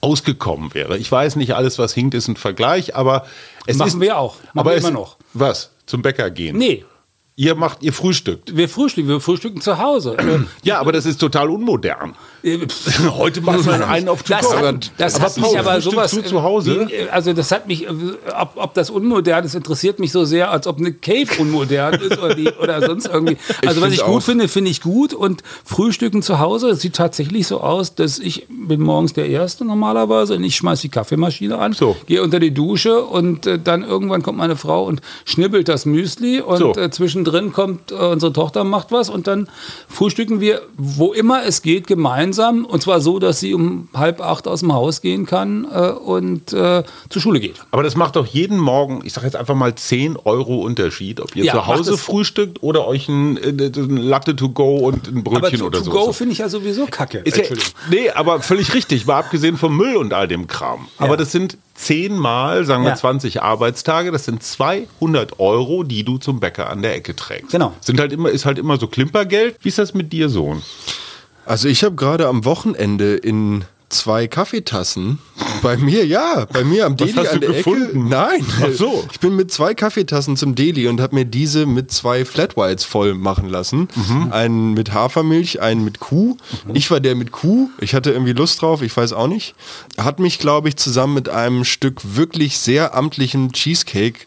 ausgekommen wäre. Ich weiß nicht, alles, was hinkt, ist ein Vergleich, aber es Machen ist, wir auch. Machen aber wir es, immer noch. Was? Zum Bäcker gehen? Nee. Ihr macht, ihr frühstückt. Wir frühstücken, wir frühstücken zu Hause. Ja, aber das ist total unmodern. Äh, Heute macht man einen auf Das hat, das aber hat mich aber sowas. du zu Hause? wie- Also, das hat mich, äh, ob, ob das unmodern ist, interessiert mich so sehr, als ob eine Cave unmodern ist oder, die, oder sonst irgendwie. Also, was find ich auch. gut finde, finde ich gut. Und Frühstücken zu Hause, es sieht tatsächlich so aus, dass ich bin morgens der Erste normalerweise und ich schmeiße die Kaffeemaschine an, So. gehe unter die Dusche und äh, dann irgendwann kommt meine Frau und schnibbelt das Müsli und So. äh, zwischendrin kommt äh, unsere Tochter macht was und dann frühstücken wir, wo immer es geht, gemeinsam und zwar so, dass sie um halb acht aus dem Haus gehen kann äh, und äh, zur Schule geht. Aber das macht doch jeden Morgen, ich sage jetzt einfach mal 10 Euro Unterschied, ob ihr Ja, zu Hause frühstückt oder euch ein, äh, ein Latte to go und ein Aber Brötchen to, oder to so. go finde ich ja sowieso kacke. Ist ja, nee, aber völlig richtig, mal abgesehen vom Müll und all dem Kram. Aber Ja. das sind zehnmal, sagen wir Ja. 20 Arbeitstage, das sind 200 Euro, die du zum Bäcker an der Ecke trägst. Genau. Sind halt immer, ist halt immer so Klimpergeld. Wie ist das mit dir, Sohn? Also ich habe gerade am Wochenende in zwei Kaffeetassen bei mir, ja, bei mir am Deli an der gefunden? Ecke. Nein, Ach so. Ich bin mit zwei Kaffeetassen zum Deli und habe mir diese mit zwei Flat Whites voll machen lassen. Mhm. Einen mit Hafermilch, einen mit Kuh. Ich war der mit Kuh. Ich hatte irgendwie Lust drauf, ich weiß auch nicht. Hat mich, glaube ich, zusammen mit einem Stück wirklich sehr amtlichen Cheesecake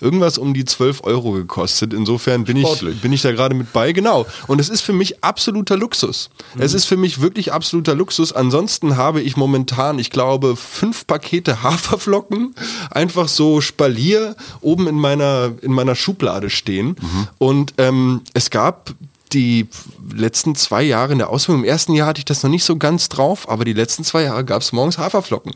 irgendwas um die 12 Euro gekostet. Insofern bin ich, bin ich da gerade mit bei, genau. Und es ist für mich absoluter Luxus. Es ist für mich wirklich absoluter Luxus. Ansonsten habe ich momentan, ich glaube, fünf Pakete Haferflocken einfach so Spalier oben in meiner, in meiner Schublade stehen. Und ähm, es gab die letzten zwei Jahre in der Ausbildung, im ersten Jahr hatte ich das noch nicht so ganz drauf, aber die letzten zwei Jahre gab es morgens Haferflocken.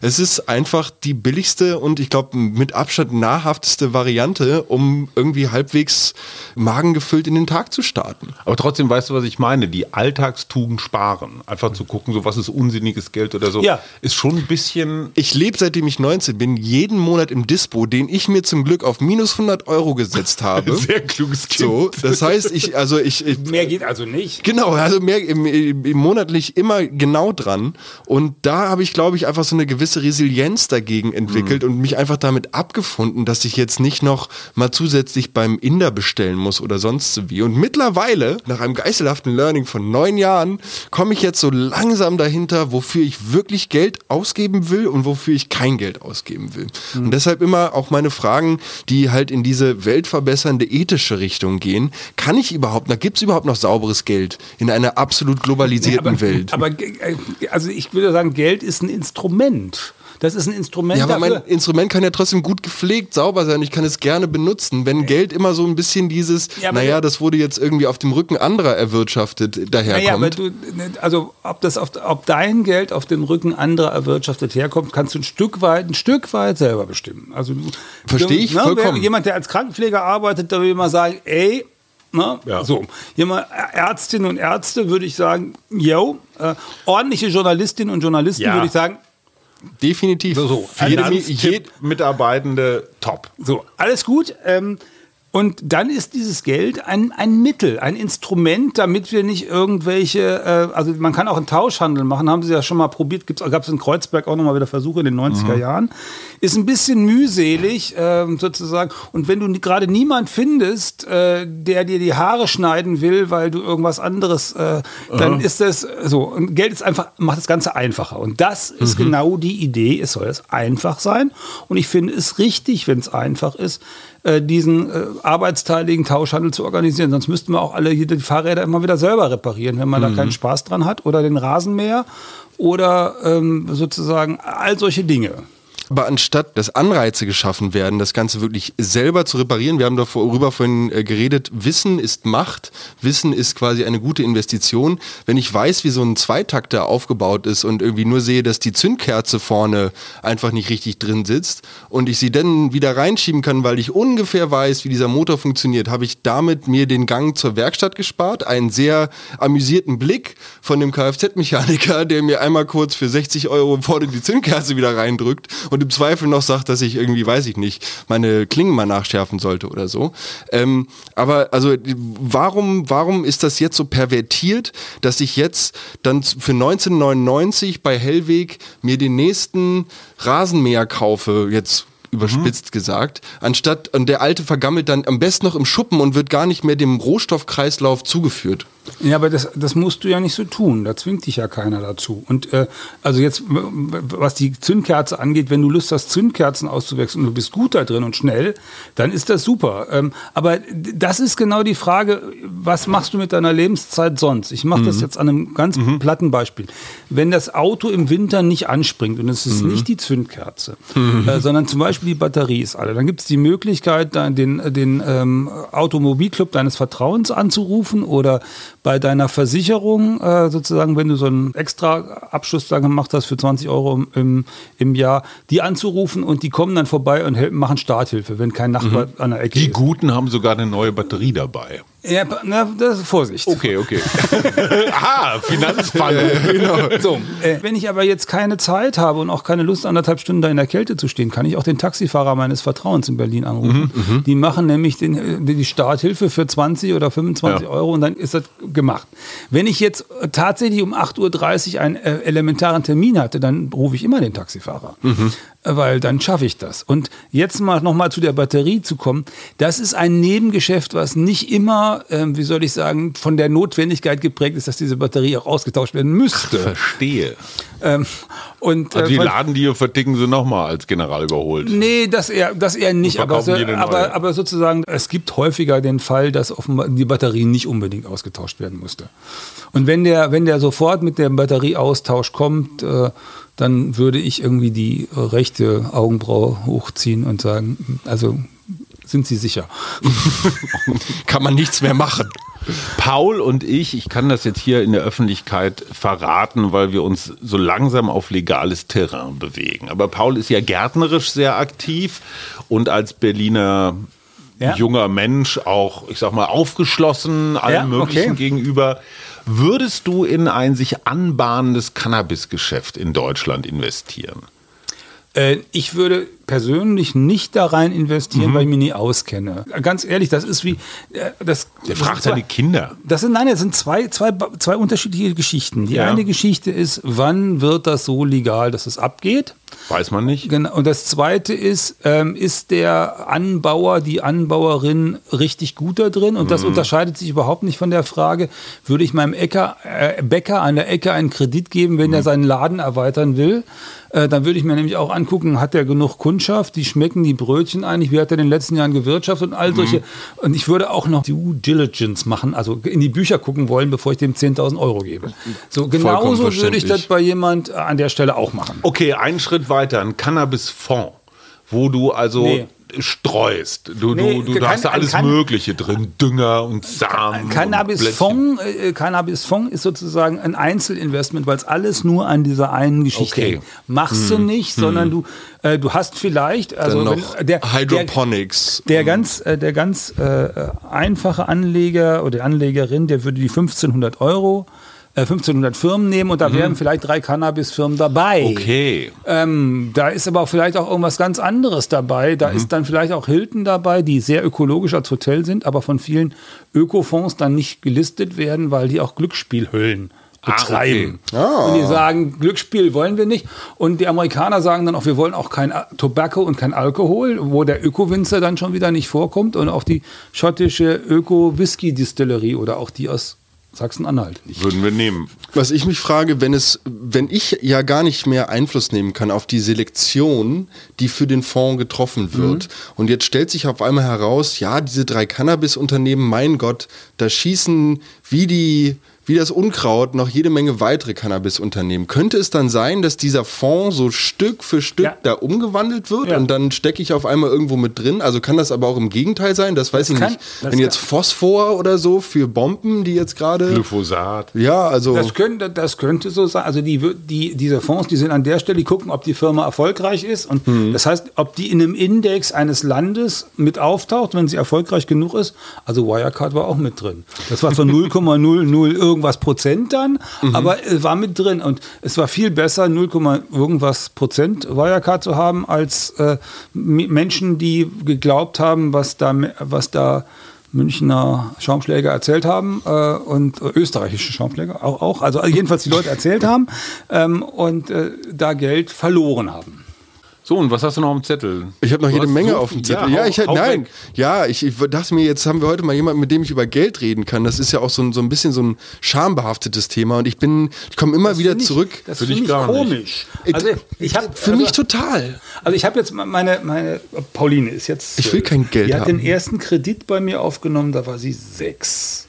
Es ist einfach die billigste und ich glaube mit Abstand nahrhafteste Variante, um irgendwie halbwegs magengefüllt in den Tag zu starten. Aber trotzdem weißt du, was ich meine? Die Alltagstugend sparen. Einfach zu gucken, so was ist unsinniges Geld oder so. Ja. Ist schon ein bisschen. Ich lebe seitdem ich 19 bin, jeden Monat im Dispo, den ich mir zum Glück auf minus 100 Euro gesetzt habe. Sehr kluges Kind. So, das heißt, ich, also ich, ich Mehr geht also nicht. Genau, also mehr im, im, im monatlich immer genau dran. Und da habe ich, glaube ich, einfach so eine gewisse Resilienz dagegen entwickelt und mich einfach damit abgefunden, dass ich jetzt nicht noch mal zusätzlich beim Inder bestellen muss oder sonst so wie. Und mittlerweile, nach einem geißelhaften Learning von neun Jahren, komme ich jetzt so langsam dahinter, wofür ich wirklich Geld ausgeben will und wofür ich kein Geld ausgeben will. Und deshalb immer auch meine Fragen, die halt in diese weltverbessernde ethische Richtung gehen. Kann ich überhaupt, da gibt es überhaupt noch sauberes Geld in einer absolut globalisierten aber, Welt? Aber äh, also ich würde sagen, Geld ist ein Instrument. Das ist ein Instrument ja, aber dafür. mein Instrument kann ja trotzdem gut gepflegt, sauber sein. Ich kann es gerne benutzen. Wenn Geld immer so ein bisschen dieses, Ja, naja, das wurde jetzt irgendwie auf dem Rücken anderer erwirtschaftet, daherkommt. Naja, aber du, also ob das auf, ob dein Geld auf dem Rücken anderer erwirtschaftet herkommt, kannst du ein Stück weit, ein Stück weit selber bestimmen. Also Verstehe ich ne, vollkommen. Jemand, der als Krankenpfleger arbeitet, da will man sagen, ey, Ne? Ja. So, jemand, Ärztinnen und Ärzte würde ich sagen, yo, äh, ordentliche Journalistinnen und Journalisten Ja. würde ich sagen, Definitiv. So, so. Für jede, Finanztipp, jed, Mitarbeitende top. So, alles gut. Ähm, und dann ist dieses Geld ein, ein Mittel, ein Instrument, damit wir nicht irgendwelche, äh, also man kann auch einen Tauschhandel machen, haben sie ja schon mal probiert, gab es in Kreuzberg auch nochmal wieder Versuche in den 90er Jahren. Ist ein bisschen mühselig ähm, sozusagen. Und wenn du gerade niemand findest, äh, der dir die Haare schneiden will, weil du irgendwas anderes, äh, dann ist das so. Und Geld ist einfach, macht das Ganze einfacher. Und das ist genau die Idee. Es soll es einfach sein. Und ich finde es richtig, wenn es einfach ist, äh, diesen äh, arbeitsteiligen Tauschhandel zu organisieren. Sonst müssten wir auch alle hier die Fahrräder immer wieder selber reparieren, wenn man da keinen Spaß dran hat. Oder den Rasenmäher oder ähm, sozusagen all solche Dinge. Aber anstatt dass Anreize geschaffen werden, das Ganze wirklich selber zu reparieren, wir haben darüber vorhin äh, geredet, Wissen ist Macht, Wissen ist quasi eine gute Investition. Wenn ich weiß, wie so ein Zweitakter aufgebaut ist und irgendwie nur sehe, dass die Zündkerze vorne einfach nicht richtig drin sitzt und ich sie dann wieder reinschieben kann, weil ich ungefähr weiß, wie dieser Motor funktioniert, habe ich damit mir den Gang zur Werkstatt gespart, einen sehr amüsierten Blick von dem Kfz-Mechaniker, der mir einmal kurz für 60 Euro vorne die Zündkerze wieder reindrückt und im Zweifel noch sagt, dass ich irgendwie, weiß ich nicht, meine Klingen mal nachschärfen sollte oder so. Ähm, aber also warum, warum ist das jetzt so pervertiert, dass ich jetzt dann für 1999 bei Hellweg mir den nächsten Rasenmäher kaufe, jetzt überspitzt gesagt, anstatt und der alte vergammelt dann am besten noch im Schuppen und wird gar nicht mehr dem Rohstoffkreislauf zugeführt. Ja, aber das, das musst du ja nicht so tun. Da zwingt dich ja keiner dazu. Und äh, also jetzt, was die Zündkerze angeht, wenn du Lust hast, Zündkerzen auszuwechseln und du bist gut da drin und schnell, dann ist das super. Ähm, aber das ist genau die Frage, was machst du mit deiner Lebenszeit sonst? Ich mache das jetzt an einem ganz platten Beispiel. Wenn das Auto im Winter nicht anspringt und es ist nicht die Zündkerze, äh, sondern zum Beispiel die Batterie ist alle, dann gibt es die Möglichkeit, den, den ähm, Automobilclub deines Vertrauens anzurufen oder bei deiner Versicherung äh, sozusagen, wenn du so einen extra Abschluss da gemacht hast für 20 Euro im, im, Jahr, die anzurufen und die kommen dann vorbei und helfen, machen Starthilfe, wenn kein Nachbar an der Ecke Die ist. Guten haben sogar eine neue Batterie dabei. Ja, na, das ist Vorsicht. Okay, okay. Aha, Finanzfalle. Genau. So, äh, wenn ich aber jetzt keine Zeit habe und auch keine Lust, anderthalb Stunden da in der Kälte zu stehen, kann ich auch den Taxifahrer meines Vertrauens in Berlin anrufen. Die machen nämlich den, äh, die Starthilfe für 20 oder 25 Ja. Euro und dann ist das gemacht. Wenn ich jetzt äh, tatsächlich um 8.30 Uhr einen äh, elementaren Termin hatte, dann rufe ich immer den Taxifahrer. Äh, Weil dann schaffe ich das. Und jetzt mal nochmal zu der Batterie zu kommen. Das ist ein Nebengeschäft, was nicht immer, ähm, wie soll ich sagen, von der Notwendigkeit geprägt ist, dass diese Batterie auch ausgetauscht werden müsste. Verstehe. Ähm, und, Also die von- laden die und verticken sie nochmal als General überholt. Nee, das eher, das eher nicht. Aber, eine aber, aber sozusagen, es gibt häufiger den Fall, dass offenbar die Batterie nicht unbedingt ausgetauscht werden musste. Und wenn der, wenn der sofort mit dem Batterieaustausch kommt, äh, dann würde ich irgendwie die rechte Augenbraue hochziehen und sagen, also sind Sie sicher? Kann man nichts mehr machen. Paul und ich, ich kann das jetzt hier in der Öffentlichkeit verraten, weil wir uns so langsam auf legales Terrain bewegen. Aber Paul ist ja gärtnerisch sehr aktiv und als Berliner Ja. junger Mensch auch, ich sag mal, aufgeschlossen allem Ja, Möglichen okay. gegenüber. Würdest du in ein sich anbahnendes Cannabisgeschäft in Deutschland investieren? Äh, ich würde persönlich nicht da rein investieren, weil ich mich nie auskenne. Ganz ehrlich, das ist wie äh, das. Der fragt seine Kinder. Das sind, nein, das sind zwei, zwei, zwei unterschiedliche Geschichten. Die Ja. eine Geschichte ist, wann wird das so legal, dass es abgeht? Weiß man nicht. Genau. Und das zweite ist, ähm, ist der Anbauer, die Anbauerin richtig gut da drin? Und Mhm. das unterscheidet sich überhaupt nicht von der Frage, würde ich meinem Äcker, äh, Bäcker an der Ecke einen Kredit geben, wenn Mhm. er seinen Laden erweitern will? Äh, dann würde ich mir nämlich auch angucken, hat er genug Kundschaft? Wie schmecken die Brötchen eigentlich? Wie hat er in den letzten Jahren gewirtschaftet? Und all solche. Mhm. Und ich würde auch noch Due Diligence machen, also in die Bücher gucken wollen, bevor ich dem 10.000 Euro gebe. So genauso würde ich das bei jemand äh, an der Stelle auch machen. Okay, einen Schritt weiter, ein Cannabisfonds, wo du also Nee. Streust. Du, Nee, du, du kein- hast da alles kein- Mögliche drin, Dünger und Samen. Cannabisfonds äh, Cannabisfonds ist sozusagen ein Einzelinvestment, weil es alles nur an dieser einen Geschichte Okay. hängt. Machst du nicht, sondern du, äh, du hast vielleicht, also wenn, der, der, Hydroponics. der ganz, äh, der ganz äh, einfache Anleger oder Anlegerin, der würde die 1500 Euro, äh, 1500 Firmen nehmen und da wären vielleicht drei Cannabisfirmen dabei. Okay. Ähm, da ist aber auch vielleicht auch irgendwas ganz anderes dabei. Da ist dann vielleicht auch Hilton dabei, die sehr ökologisch als Hotel sind, aber von vielen Ökofonds dann nicht gelistet werden, weil die auch Glücksspielhöllen betreiben. Und die sagen, Glücksspiel wollen wir nicht. Und die Amerikaner sagen dann auch, wir wollen auch kein Tobacco und kein Alkohol, wo der Öko-Winzer dann schon wieder nicht vorkommt und auch die schottische Öko-Whisky-Distillerie oder auch die aus Sachsen-Anhalt nicht. Würden wir nehmen. Was ich mich frage, wenn es, wenn ich ja gar nicht mehr Einfluss nehmen kann auf die Selektion, die für den Fonds getroffen wird, und jetzt stellt sich auf einmal heraus, ja, diese drei Cannabis-Unternehmen, mein Gott, da schießen wie die wie das Unkraut noch jede Menge weitere Cannabis-Unternehmen. Könnte es dann sein, dass dieser Fonds so Stück für Stück Ja. da umgewandelt wird Ja. und dann stecke ich auf einmal irgendwo mit drin? Also kann das aber auch im Gegenteil sein? Das weiß ich kann- nicht. das Wenn jetzt kann- Phosphor oder so für Bomben, die jetzt gerade. Glyphosat. Ja, also. Das könnte, das könnte so sein. Also die, die, diese Fonds, die sind an der Stelle, die gucken, ob die Firma erfolgreich ist. Und das heißt, ob die in einem Index eines Landes mit auftaucht, wenn sie erfolgreich genug ist. Also Wirecard war auch mit drin. Das war zwar 0,00 irgendwas Prozent dann, aber es war mit drin. Und es war viel besser, 0, irgendwas Prozent Wirecard zu haben, als äh, Menschen, die geglaubt haben, was da, was da Münchner Schaumschläger erzählt haben äh, und äh, österreichische Schaumschläger auch, auch, also jedenfalls die Leute erzählt haben ähm, und äh, da Geld verloren haben. So, und was hast du noch am Zettel? Ich habe noch Du jede Menge so auf dem Zettel. Ja, Ja, hau- ich hab- hau nein, weg. ja, ich, ich dachte mir, jetzt haben wir heute mal jemanden, mit dem ich über Geld reden kann. Das ist ja auch so ein, so ein bisschen so ein schambehaftetes Thema und ich bin, ich komme immer wieder Find ich- zurück. Das Finde ich gar nicht. komisch. Also ich habe Für also, mich total. Also ich habe jetzt meine, meine Pauline ist jetzt. Ich will kein Geld Die hat haben. den ersten Kredit bei mir aufgenommen, da war sie sechs.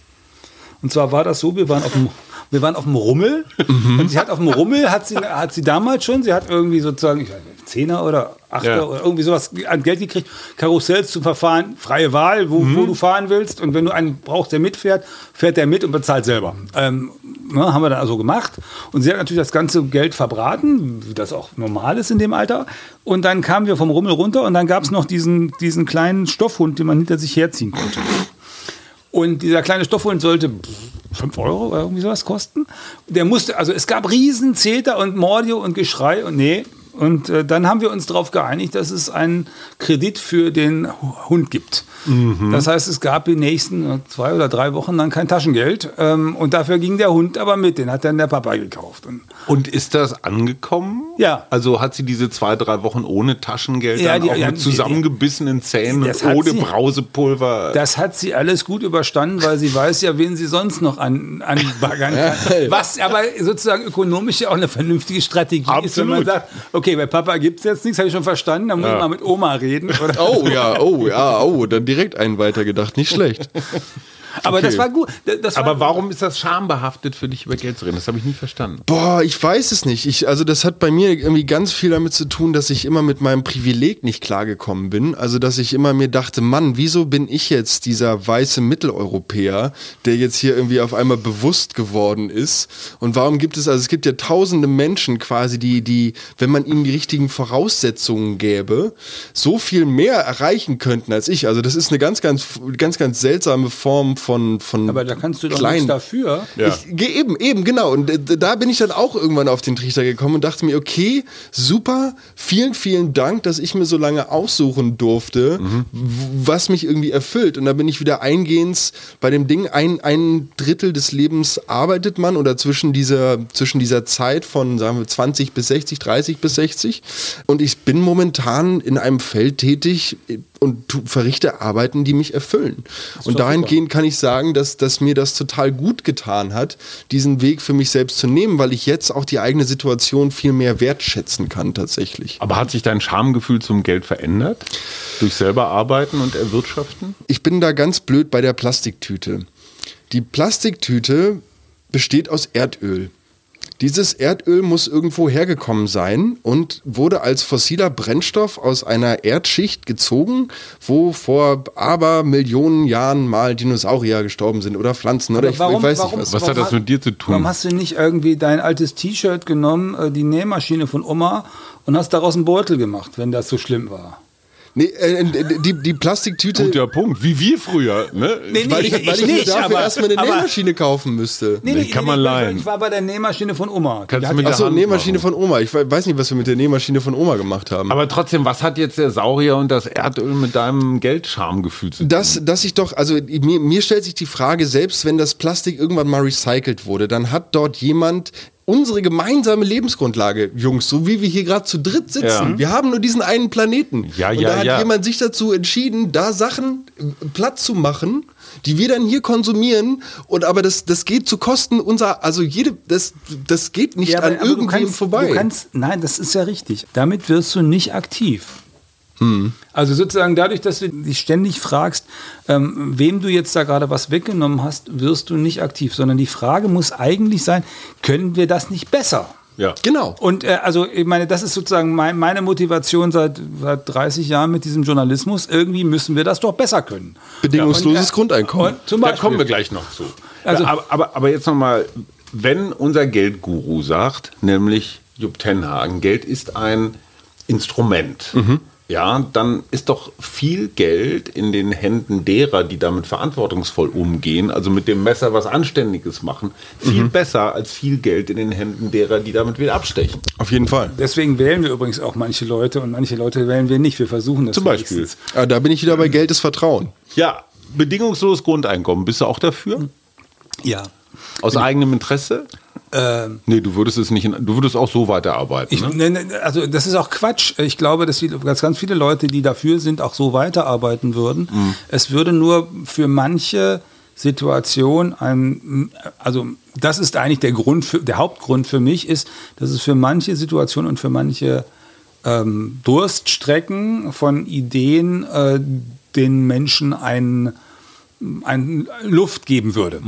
Und zwar war das so, wir waren auf dem, wir waren auf dem Rummel. Mhm. Und sie hat auf dem Rummel, hat sie, hat sie damals schon, sie hat irgendwie sozusagen, ich weiß nicht, Zehner oder Achter Ja. oder irgendwie sowas an Geld gekriegt. Karussells zum Verfahren, freie Wahl, wo, Mhm. wo du fahren willst. Und wenn du einen brauchst, der mitfährt, fährt der mit und bezahlt selber. Ähm, ne, haben wir dann also gemacht. Und sie hat natürlich das ganze Geld verbraten, wie das auch normal ist in dem Alter. Und dann kamen wir vom Rummel runter und dann gab es noch diesen, diesen kleinen Stoffhund, den man hinter sich herziehen konnte. Und dieser kleine Stoffhund sollte 5 Euro oder irgendwie sowas kosten. Der musste, also es gab riesen Zeter und Mordio und Geschrei und nee. Und äh, dann haben wir uns darauf geeinigt, dass es einen Kredit für den Hund gibt. Das heißt, es gab die nächsten äh, zwei oder drei Wochen dann kein Taschengeld. Ähm, und dafür ging der Hund aber mit. Den hat dann der Papa gekauft. Und Und ist das angekommen? Ja. Also hat sie diese zwei, drei Wochen ohne Taschengeld Ja, dann die- auch ja, mit zusammengebissenen Zähnen und ohne sie. Brausepulver? Das hat sie alles gut überstanden, weil sie weiß ja, wen sie sonst noch an, anbaggern kann. Was aber sozusagen ökonomisch ja auch eine vernünftige Strategie ist, wenn man Absolut. sagt, okay, bei Papa gibt es jetzt nichts, habe ich schon verstanden, dann muss ich mal mit Oma reden. Oder? Oh ja, oh ja, oh, dann direkt einen weitergedacht. Nicht schlecht. aber das war gut. Das war, Aber warum ist das schambehaftet für dich, über Geld zu reden? Das habe ich nie verstanden. Boah, ich weiß es nicht. Ich, also das hat bei mir irgendwie ganz viel damit zu tun, dass ich immer mit meinem Privileg nicht klargekommen bin. Also dass ich immer mir dachte, Mann, wieso bin ich jetzt dieser weiße Mitteleuropäer, der jetzt hier irgendwie auf einmal bewusst geworden ist? Und warum gibt es, also es gibt ja tausende Menschen quasi, die, die, wenn man ihnen die richtigen Voraussetzungen gäbe, so viel mehr erreichen könnten als ich. Also das ist eine ganz, ganz, ganz, ganz seltsame Form von, von aber da kannst du doch klein- nichts dafür. Ja. ich, eben, eben, genau. Und da bin ich dann auch irgendwann auf den Trichter gekommen und dachte mir, okay, super, vielen, vielen Dank, dass ich mir so lange aussuchen durfte, w- was mich irgendwie erfüllt. Und da bin ich wieder eingehend bei dem Ding, ein, ein Drittel des Lebens arbeitet man oder zwischen dieser, zwischen dieser Zeit von, sagen wir, 20 bis 60, 30 bis 60. Und ich bin momentan in einem Feld tätig und tu, verrichte Arbeiten, die mich erfüllen. Und dahingehend kann ich sagen, dass, dass mir das total gut getan hat, diesen Weg für mich selbst zu nehmen, weil ich jetzt auch die eigene Situation viel mehr wertschätzen kann tatsächlich. Aber hat sich dein Schamgefühl zum Geld verändert? Durch selber arbeiten und erwirtschaften? Ich bin da ganz blöd bei der Plastiktüte. Die Plastiktüte besteht aus Erdöl. Dieses Erdöl muss irgendwo hergekommen sein und wurde als fossiler Brennstoff aus einer Erdschicht gezogen, wo vor aber Millionen Jahren mal Dinosaurier gestorben sind oder Pflanzen oder ich, ich weiß nicht was. Was hat das mit dir zu tun? Warum hast du nicht irgendwie dein altes T-Shirt genommen, äh, die Nähmaschine von Oma und hast daraus einen Beutel gemacht, wenn das so schlimm war? Nee, äh, die, die Plastiktüte, Guter Punkt. Wie wir früher. Ne? Nee, weil ich, ich- weil ich nicht, dafür aber- erstmal eine aber- Nähmaschine kaufen müsste. Nee, Den kann man ich- leihen. Ich war bei der Nähmaschine von Oma. Kannst Die du mit der Achso, Hand Nähmaschine machen. von Oma. Ich we- weiß nicht, was wir mit der Nähmaschine von Oma gemacht haben. Aber trotzdem, was hat jetzt der Saurier und das Erdöl mit deinem Geldschamgefühl zu tun? dass, dass ich doch, also mir, mir stellt sich die Frage, selbst wenn das Plastik irgendwann mal recycelt wurde, dann hat dort jemand unsere gemeinsame Lebensgrundlage, Jungs, so wie wir hier gerade zu dritt sitzen. Ja. Wir haben nur diesen einen Planeten. Ja, Und ja, da hat ja. jemand sich dazu entschieden, da Sachen äh, platt zu machen, die wir dann hier konsumieren. Und aber das, das geht zu Kosten unserer, also jede, das, das geht nicht Ja, aber- an aber irgendwem kannst- vorbei. Du kannst, nein, das ist ja richtig. Damit wirst du nicht aktiv. Hm. Also sozusagen dadurch, dass du dich ständig fragst, ähm, wem du jetzt da gerade was weggenommen hast, wirst du nicht aktiv, sondern die Frage muss eigentlich sein, können wir das nicht besser? Ja. genau. Und äh, also ich meine, das ist sozusagen mein, meine Motivation seit, seit 30 Jahren mit diesem Journalismus. Irgendwie müssen wir das doch besser können. Bedingungsloses Und, äh, Grundeinkommen. Und zum Da kommen wir gleich noch zu. Also- aber, aber, aber jetzt nochmal, wenn unser Geldguru sagt, nämlich Jupp Tenhagen, Geld ist ein Instrument, ja, dann ist doch viel Geld in den Händen derer, die damit verantwortungsvoll umgehen, also mit dem Messer was Anständiges machen, viel besser als viel Geld in den Händen derer, die damit wieder abstechen. Auf jeden Fall. Deswegen wählen wir übrigens auch manche Leute und manche Leute wählen wir nicht. Wir versuchen das Zum Beispiel. wenigstens. Aber da bin ich wieder bei Geld ist Vertrauen. Ja, bedingungsloses Grundeinkommen, bist du auch dafür? Ja. Aus eigenem Interesse? Ähm, nee, du würdest es nicht, du würdest auch so weiterarbeiten. Ich, ne? ne, ne, also das ist auch Quatsch. Ich glaube, dass, viele, dass ganz viele Leute, die dafür sind, auch so weiterarbeiten würden. Mhm. Es würde nur für manche Situation ein, also das ist eigentlich der Grund, für, der Hauptgrund für mich ist, dass es für manche Situationen und für manche ähm, Durststrecken von Ideen äh, den Menschen ein ein Luft geben würde.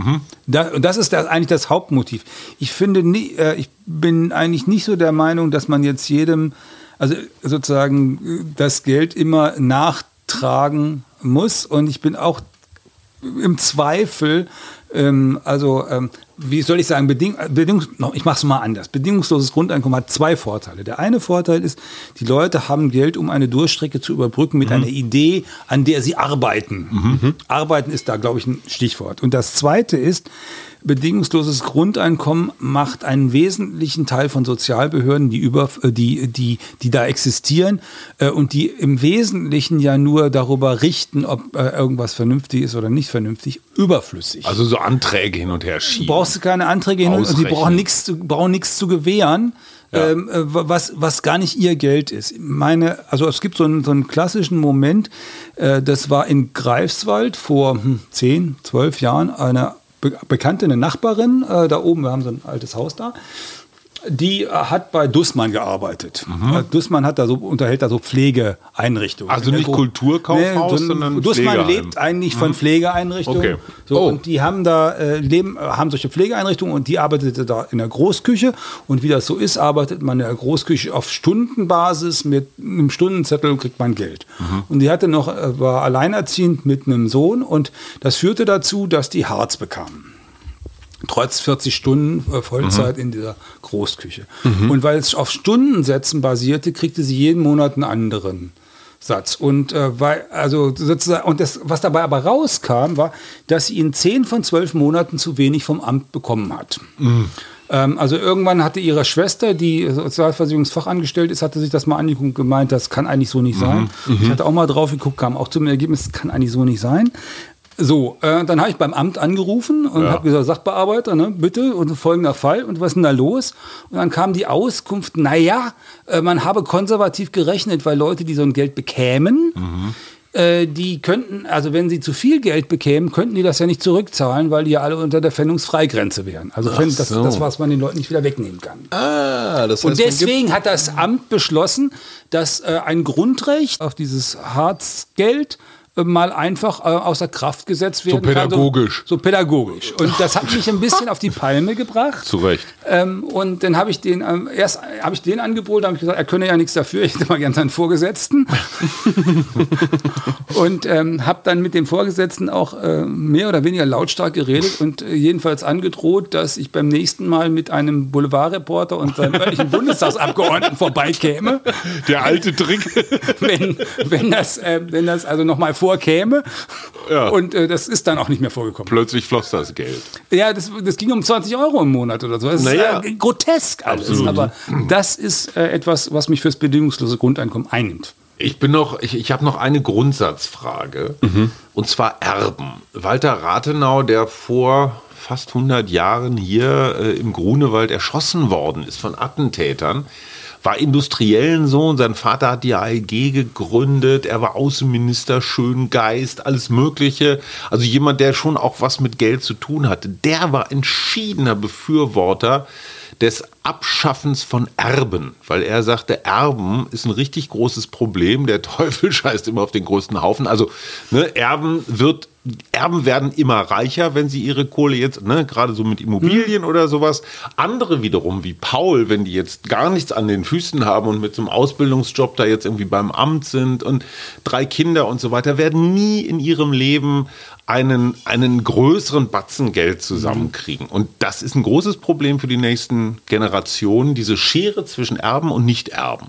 Da, und das ist das, eigentlich das Hauptmotiv. Ich finde, nie, äh, ich bin eigentlich nicht so der Meinung, dass man jetzt jedem, also sozusagen äh, das Geld immer nachtragen muss. Und ich bin auch im Zweifel, ähm, also ähm, wie soll ich sagen, Beding Bedingungs ich mache es mal anders. Bedingungsloses Grundeinkommen hat zwei Vorteile. Der eine Vorteil ist, die Leute haben Geld, um eine Durchstrecke zu überbrücken mit einer Idee, an der sie arbeiten. Arbeiten ist da, glaube ich, ein Stichwort. Und das zweite ist, bedingungsloses Grundeinkommen macht einen wesentlichen Teil von Sozialbehörden, die, über, äh, die, die, die da existieren äh, und die im Wesentlichen ja nur darüber richten, ob äh, irgendwas vernünftig ist oder nicht vernünftig, überflüssig. Also so Anträge hin und her schieben. brauchst du keine Anträge hin und die Ausrechnen. brauchen nichts zu, brauchen nichts zu gewähren. Ähm, äh, was, was gar nicht ihr Geld ist. Meine, also es gibt so einen, so einen klassischen Moment, äh, das war in Greifswald vor hm, 10, 12 Jahren, eine bekannte, eine Nachbarin, äh, da oben, wir haben so ein altes Haus da, die äh, hat bei Dussmann gearbeitet. Äh, Dussmann hat da so, unterhält da so Pflegeeinrichtungen. Also der nicht Kulturkaufhaus, sondern Dussmann lebt eigentlich von Pflegeeinrichtungen. Okay. So, Oh. Und die haben da äh, leben, haben solche Pflegeeinrichtungen und die arbeitete da in der Großküche. Und wie das so ist, arbeitet man in der Großküche auf Stundenbasis mit einem Stundenzettel und kriegt man Geld. Und die hatte noch, äh, war alleinerziehend mit einem Sohn und das führte dazu, dass die Harz bekamen trotz 40 Stunden äh, Vollzeit in dieser Großküche. Und weil es auf Stundensätzen basierte, kriegte sie jeden Monat einen anderen Satz. Und äh, weil, also sozusagen, und das, was dabei aber rauskam, war, dass sie in 10 von 12 Monaten zu wenig vom Amt bekommen hat. Ähm, also irgendwann hatte ihre Schwester, die Sozialversicherungsfachangestellt ist, hatte sich das mal angeguckt und gemeint, das kann eigentlich so nicht sein. Ich hatte auch mal drauf geguckt, kam auch zum Ergebnis, das kann eigentlich so nicht sein. So, äh, dann habe ich beim Amt angerufen und habe gesagt, Sachbearbeiter, ne, bitte, und folgender Fall, und was ist denn da los? Und dann kam die Auskunft, naja, äh, man habe konservativ gerechnet, weil Leute, die so ein Geld bekämen, äh, die könnten, also wenn sie zu viel Geld bekämen, könnten die das ja nicht zurückzahlen, weil die ja alle unter der Pfändungsfreigrenze wären. Also Pfänd- das, so. das, was man den Leuten nicht wieder wegnehmen kann. Ah, das heißt, Und deswegen hat das Amt beschlossen, dass äh, ein Grundrecht auf dieses Harzgeld mal einfach äh, außer Kraft gesetzt werden pädagogisch. kann. So, so pädagogisch. Und das hat mich ein bisschen auf die Palme gebracht. Zu Recht. Ähm, und dann habe ich den ähm, erst habe ich den angeboten, habe ich gesagt, er könne ja nichts dafür, ich hätte mal gern seinen Vorgesetzten. und ähm, habe dann mit dem Vorgesetzten auch äh, mehr oder weniger lautstark geredet und äh, jedenfalls angedroht, dass ich beim nächsten Mal mit einem Boulevardreporter und seinem örtlichen Bundestagsabgeordneten vorbeikäme, Der alte Trick. wenn, wenn, das, äh, wenn das also nochmal vorkäme. Ja. Und äh, das ist dann auch nicht mehr vorgekommen. Plötzlich floss das Geld. Ja, das, das ging um 20 Euro im Monat oder so. Das Naja. ist äh, grotesk alles. Absolut. Aber das ist äh, etwas, was mich fürs bedingungslose Grundeinkommen einnimmt. Ich bin noch, ich, ich habe noch eine Grundsatzfrage. Und zwar Erben. Walter Rathenau, der vor fast 100 Jahren hier äh, im Grunewald erschossen worden ist von Attentätern, war Industriellensohn. Sein Vater hat die ALG gegründet. Er war Außenminister, Schöngeist, alles Mögliche. Also jemand, der schon auch was mit Geld zu tun hatte. Der war entschiedener Befürworter des Abschaffens von Erben, weil er sagte, Erben ist ein richtig großes Problem. Der Teufel scheißt immer auf den größten Haufen. Also ne, Erben wird Erben werden immer reicher, wenn sie ihre Kohle jetzt, ne, gerade so mit Immobilien oder sowas. Andere wiederum, wie Paul, wenn die jetzt gar nichts an den Füßen haben und mit so einem Ausbildungsjob da jetzt irgendwie beim Amt sind und drei Kinder und so weiter, werden nie in ihrem Leben einen, einen größeren Batzen Geld zusammenkriegen. Und das ist ein großes Problem für die nächsten Generationen, diese Schere zwischen Erben und Nicht-Erben.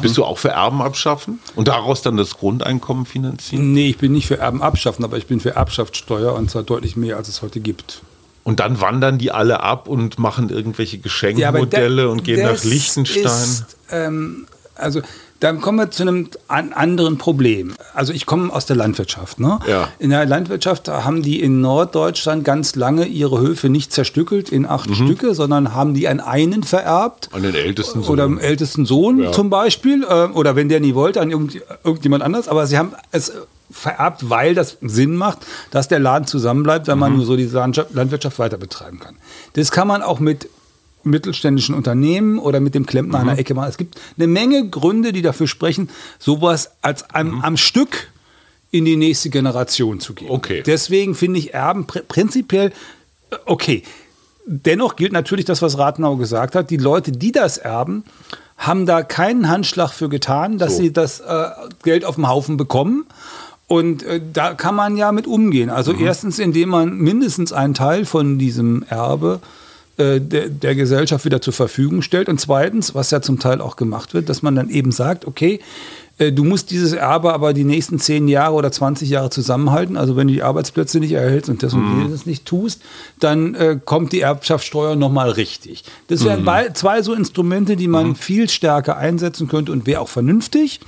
Bist du auch für Erben abschaffen und daraus dann das Grundeinkommen finanzieren? Nee, ich bin nicht für Erben abschaffen, aber ich bin für Erbschaftssteuer und zwar deutlich mehr, als es heute gibt. Und dann wandern die alle ab und machen irgendwelche Geschenkmodelle und gehen nach Liechtenstein. Ist, ähm, also dann kommen wir zu einem an anderen Problem. Also ich komme aus der Landwirtschaft. Ne? Ja. In der Landwirtschaft haben die in Norddeutschland ganz lange ihre Höfe nicht zerstückelt in acht Stücke, sondern haben die an einen vererbt. An den ältesten Sohn. Oder am ältesten Sohn Ja. zum Beispiel. äh, Oder wenn der nie wollte, an irgend, irgendjemand anders. Aber sie haben es vererbt, weil das Sinn macht, dass der Laden zusammenbleibt, weil man nur so diese Landwirtschaft weiter betreiben kann. Das kann man auch mit mittelständischen Unternehmen oder mit dem Klempner an der Ecke machen. Es gibt eine Menge Gründe, die dafür sprechen, sowas als am, am Stück in die nächste Generation zu geben. Okay. Deswegen finde ich Erben pr prinzipiell äh, okay. Dennoch gilt natürlich das, was Rathenau gesagt hat. Die Leute, die das erben, haben da keinen Handschlag für getan, dass So. sie das äh, Geld auf dem Haufen bekommen. Und äh, da kann man ja mit umgehen. Also erstens, indem man mindestens einen Teil von diesem Erbe äh, der, der Gesellschaft wieder zur Verfügung stellt. Und zweitens, was ja zum Teil auch gemacht wird, dass man dann eben sagt, okay, äh, du musst dieses Erbe aber die nächsten 10 Jahre oder 20 Jahre zusammenhalten. Also wenn du die Arbeitsplätze nicht erhältst und das und jenes nicht tust, dann äh, kommt die Erbschaftssteuer nochmal richtig. Das wären bei- zwei so Instrumente, die man viel stärker einsetzen könnte und wäre auch vernünftig.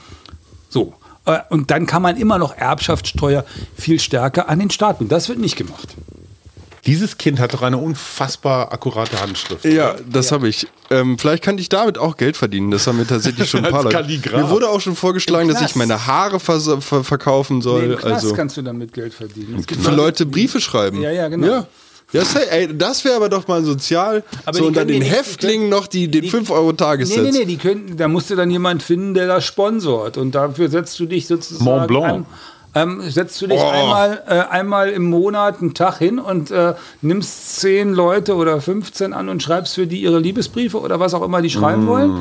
So. Äh, Und dann kann man immer noch Erbschaftssteuer viel stärker an den Staat bringen. Das wird nicht gemacht. Dieses Kind hat doch eine unfassbar akkurate Handschrift. Ja, das habe ich. Ähm, vielleicht kann ich damit auch Geld verdienen. Das haben mir tatsächlich schon ein paar Leute. Mir wurde auch schon vorgeschlagen, Im dass ich meine Haare vers ver verkaufen Nee, soll. Im Knast also kannst du damit Geld verdienen. Für Leute, Briefe schreiben. Ja, ja, genau. Ja. Ja, say, ey, das wäre aber doch mal sozial. Aber so können den die nicht- Häftlingen noch die, den die- 5-Euro-Tagessatz. Nee, nee, nee, die könnten, da musst du dann jemand finden, der das sponsort. Und dafür setzt du dich sozusagen. Mont Blanc. Ähm, setzt du dich Oh. einmal, äh, einmal im Monat einen Tag hin und äh, nimmst zehn Leute oder 15 an und schreibst für die ihre Liebesbriefe oder was auch immer die schreiben wollen.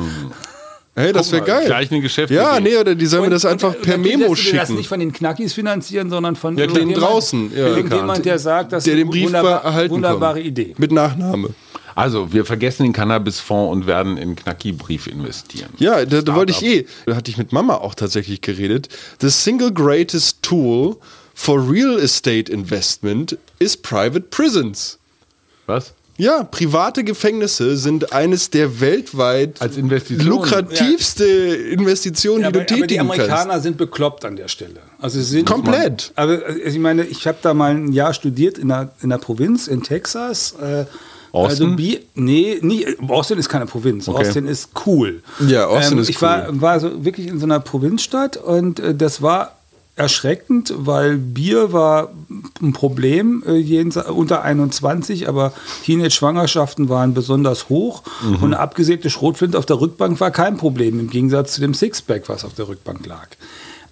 Hey, das wäre geil. Gleich eine Geschäftsidee. Ja, nee, oder die sollen mir das Und- einfach und per natürlich Memo lässt du dir Das schicken. nicht von den Knackis finanzieren, sondern von Ja, irgendjemand- draußen, ja. irgendjemand, der sagt, das Der ist den eine Brief wunderbar, erhalten wunderbare kann. Idee. Mit Nachname. Also, wir vergessen den Cannabisfonds und werden in Knacki-Brief investieren. Ja, da, da wollte ich eh. Da hatte ich mit Mama auch tatsächlich geredet. The single greatest tool for real estate investment is private prisons. Was? Ja, private Gefängnisse sind eines der weltweit Als Investition. lukrativste Investitionen, Ja, die aber, du aber die tätigen Amerikaner kannst. sind bekloppt an der Stelle. Also sie sind Komplett. Aber also ich meine, ich habe da mal ein Jahr studiert in der, in der Provinz in Texas. Äh, Austin? Also Bi nee, nie, Austin ist keine Provinz. Okay. Austin ist cool. Ähm, Ja, Austin ist ich war, war so wirklich in so einer Provinzstadt und äh, das war erschreckend, weil Bier war ein Problem äh, unter 21, aber Teenage-Schwangerschaften waren besonders hoch Mhm. und eine abgesägte Schrotflinte auf der Rückbank war kein Problem, im Gegensatz zu dem Sixpack, was auf der Rückbank lag.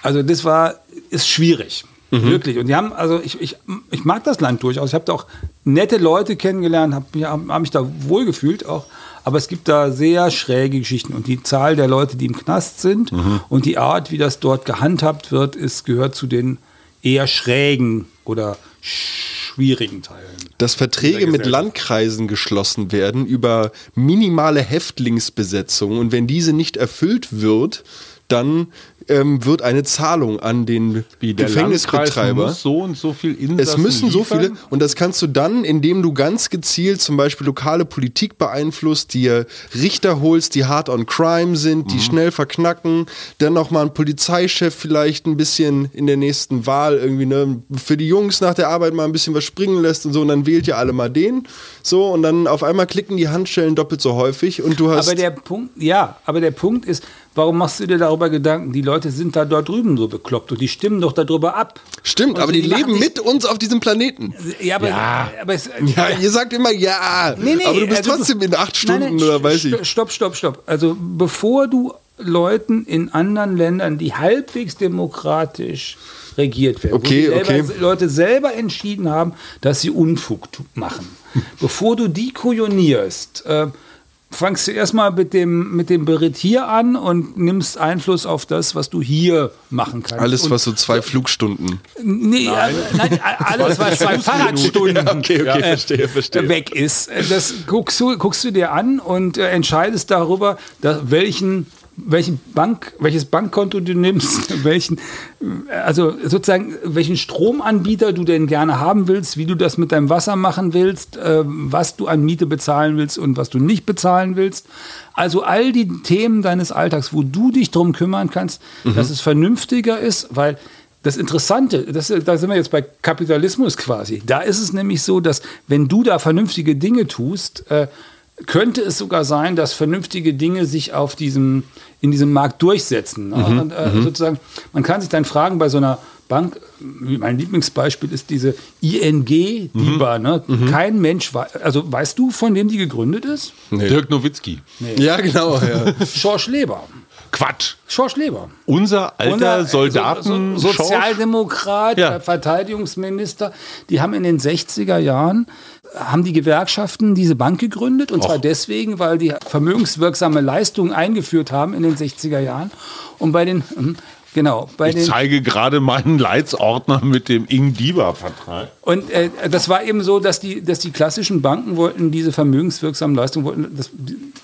Also das war, ist schwierig. Mhm. Wirklich. Und die haben, also ich, ich, ich mag das Land durchaus. Ich habe da auch nette Leute kennengelernt, habe mich, hab mich da wohlgefühlt auch. Aber es gibt da sehr schräge Geschichten. Und die Zahl der Leute, die im Knast sind Mhm. und die Art, wie das dort gehandhabt wird, ist, gehört zu den eher schrägen oder schwierigen Teilen. Dass Verträge mit. Landkreisen geschlossen werden über minimale Häftlingsbesetzung und wenn diese nicht erfüllt wird, dann ähm, wird eine Zahlung an den Wie der Gefängnisbetreiber. Muss so und so viel Insassen Es müssen so liefern? viele, und das kannst du dann, indem du ganz gezielt zum Beispiel lokale Politik beeinflusst, dir Richter holst, die hart on crime sind, die schnell verknacken, dann nochmal einen Polizeichef vielleicht ein bisschen in der nächsten Wahl irgendwie ne, für die Jungs nach der Arbeit mal ein bisschen was springen lässt und so, und dann wählt ihr alle mal den. So, und dann auf einmal klicken die Handschellen doppelt so häufig und du hast. Aber der Punkt, ja, aber der Punkt ist, warum machst du dir darüber Gedanken? Die Leute sind da dort drüben so bekloppt und die stimmen doch darüber ab. Stimmt, Und aber die, machen leben mit uns auf diesem Planeten. Ja, aber, aber es, Ja, ihr sagt immer ja, Nee, nee, aber du bist also trotzdem in acht Stunden Nein, nein, oder weiß ich. Stopp, stopp, stopp. Also bevor du Leuten in anderen Ländern, die halbwegs demokratisch regiert werden, Okay, wo die selber, okay. Leute selber entschieden haben, dass sie Unfug machen, bevor du die kujonierst, äh, fangst du erstmal mit dem, mit dem Beritt hier an und nimmst Einfluss auf das, was du hier machen kannst. Alles, und, was so zwei Flugstunden. Nee, nein. nein, alles, was zwei Fahrradstunden okay, okay, verstehe, verstehe. weg ist. Das guckst du, guckst du dir an und äh, entscheidest darüber, dass, welchen welchen Bank, welches Bankkonto du nimmst, welchen, also sozusagen, welchen Stromanbieter du denn gerne haben willst, wie du das mit deinem Wasser machen willst, äh, was du an Miete bezahlen willst und was du nicht bezahlen willst. Also all die Themen deines Alltags, wo du dich drum kümmern kannst, dass es vernünftiger ist, weil das Interessante, das, da sind wir jetzt bei Kapitalismus quasi. Da ist es nämlich so, dass wenn du da vernünftige Dinge tust, äh, könnte es sogar sein, dass vernünftige Dinge sich auf diesem, in diesem Markt durchsetzen. Ne? Und, äh, sozusagen, man kann sich dann fragen bei so einer Bank, mein Lieblingsbeispiel ist diese ING DIBA. Ne? Kein Mensch, wei- also weißt du, von wem die gegründet ist? Dirk Nowitzki. Ja, genau. Ja. Schorsch Leber. Quatsch. Schorsch Leber. Unser alter Unser, Soldaten. so, so, Sozialdemokrat, Ja. äh, Verteidigungsminister, die haben in den 60er Jahren haben die Gewerkschaften diese Bank gegründet und zwar Och. deswegen, weil die vermögenswirksame Leistungen eingeführt haben in den 60er Jahren und bei den hm, genau bei ich den zeige gerade meinen Leitsordner mit dem Ing-Diba-Vertrag. und äh, das war eben so, dass die dass die klassischen Banken wollten diese vermögenswirksamen Leistungen wollten das,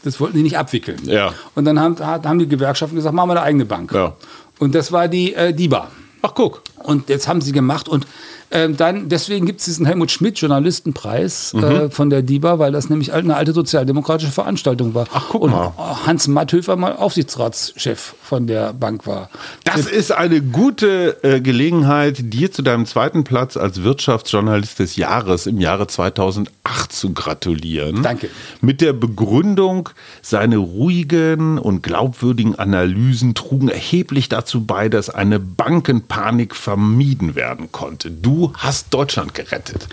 das wollten die nicht abwickeln Ja. und dann haben, haben die Gewerkschaften gesagt, machen wir eine eigene Bank Ja. und das war die äh, DIBA Ach, guck. Und jetzt haben sie gemacht und ähm, dann, deswegen gibt es diesen Helmut Schmidt Journalistenpreis Mhm. äh, von der DIBA, weil das nämlich eine alte sozialdemokratische Veranstaltung war. Ach, guck und mal. Hans Matthöfer mal Aufsichtsratschef von der Bank war. Das ist eine gute äh, Gelegenheit, dir zu deinem zweiten Platz als Wirtschaftsjournalist des Jahres im Jahre 2008 zu gratulieren. Danke. Mit der Begründung, seine ruhigen und glaubwürdigen Analysen trugen erheblich dazu bei, dass eine Bankenpanik vermieden werden konnte. Du hast Deutschland gerettet.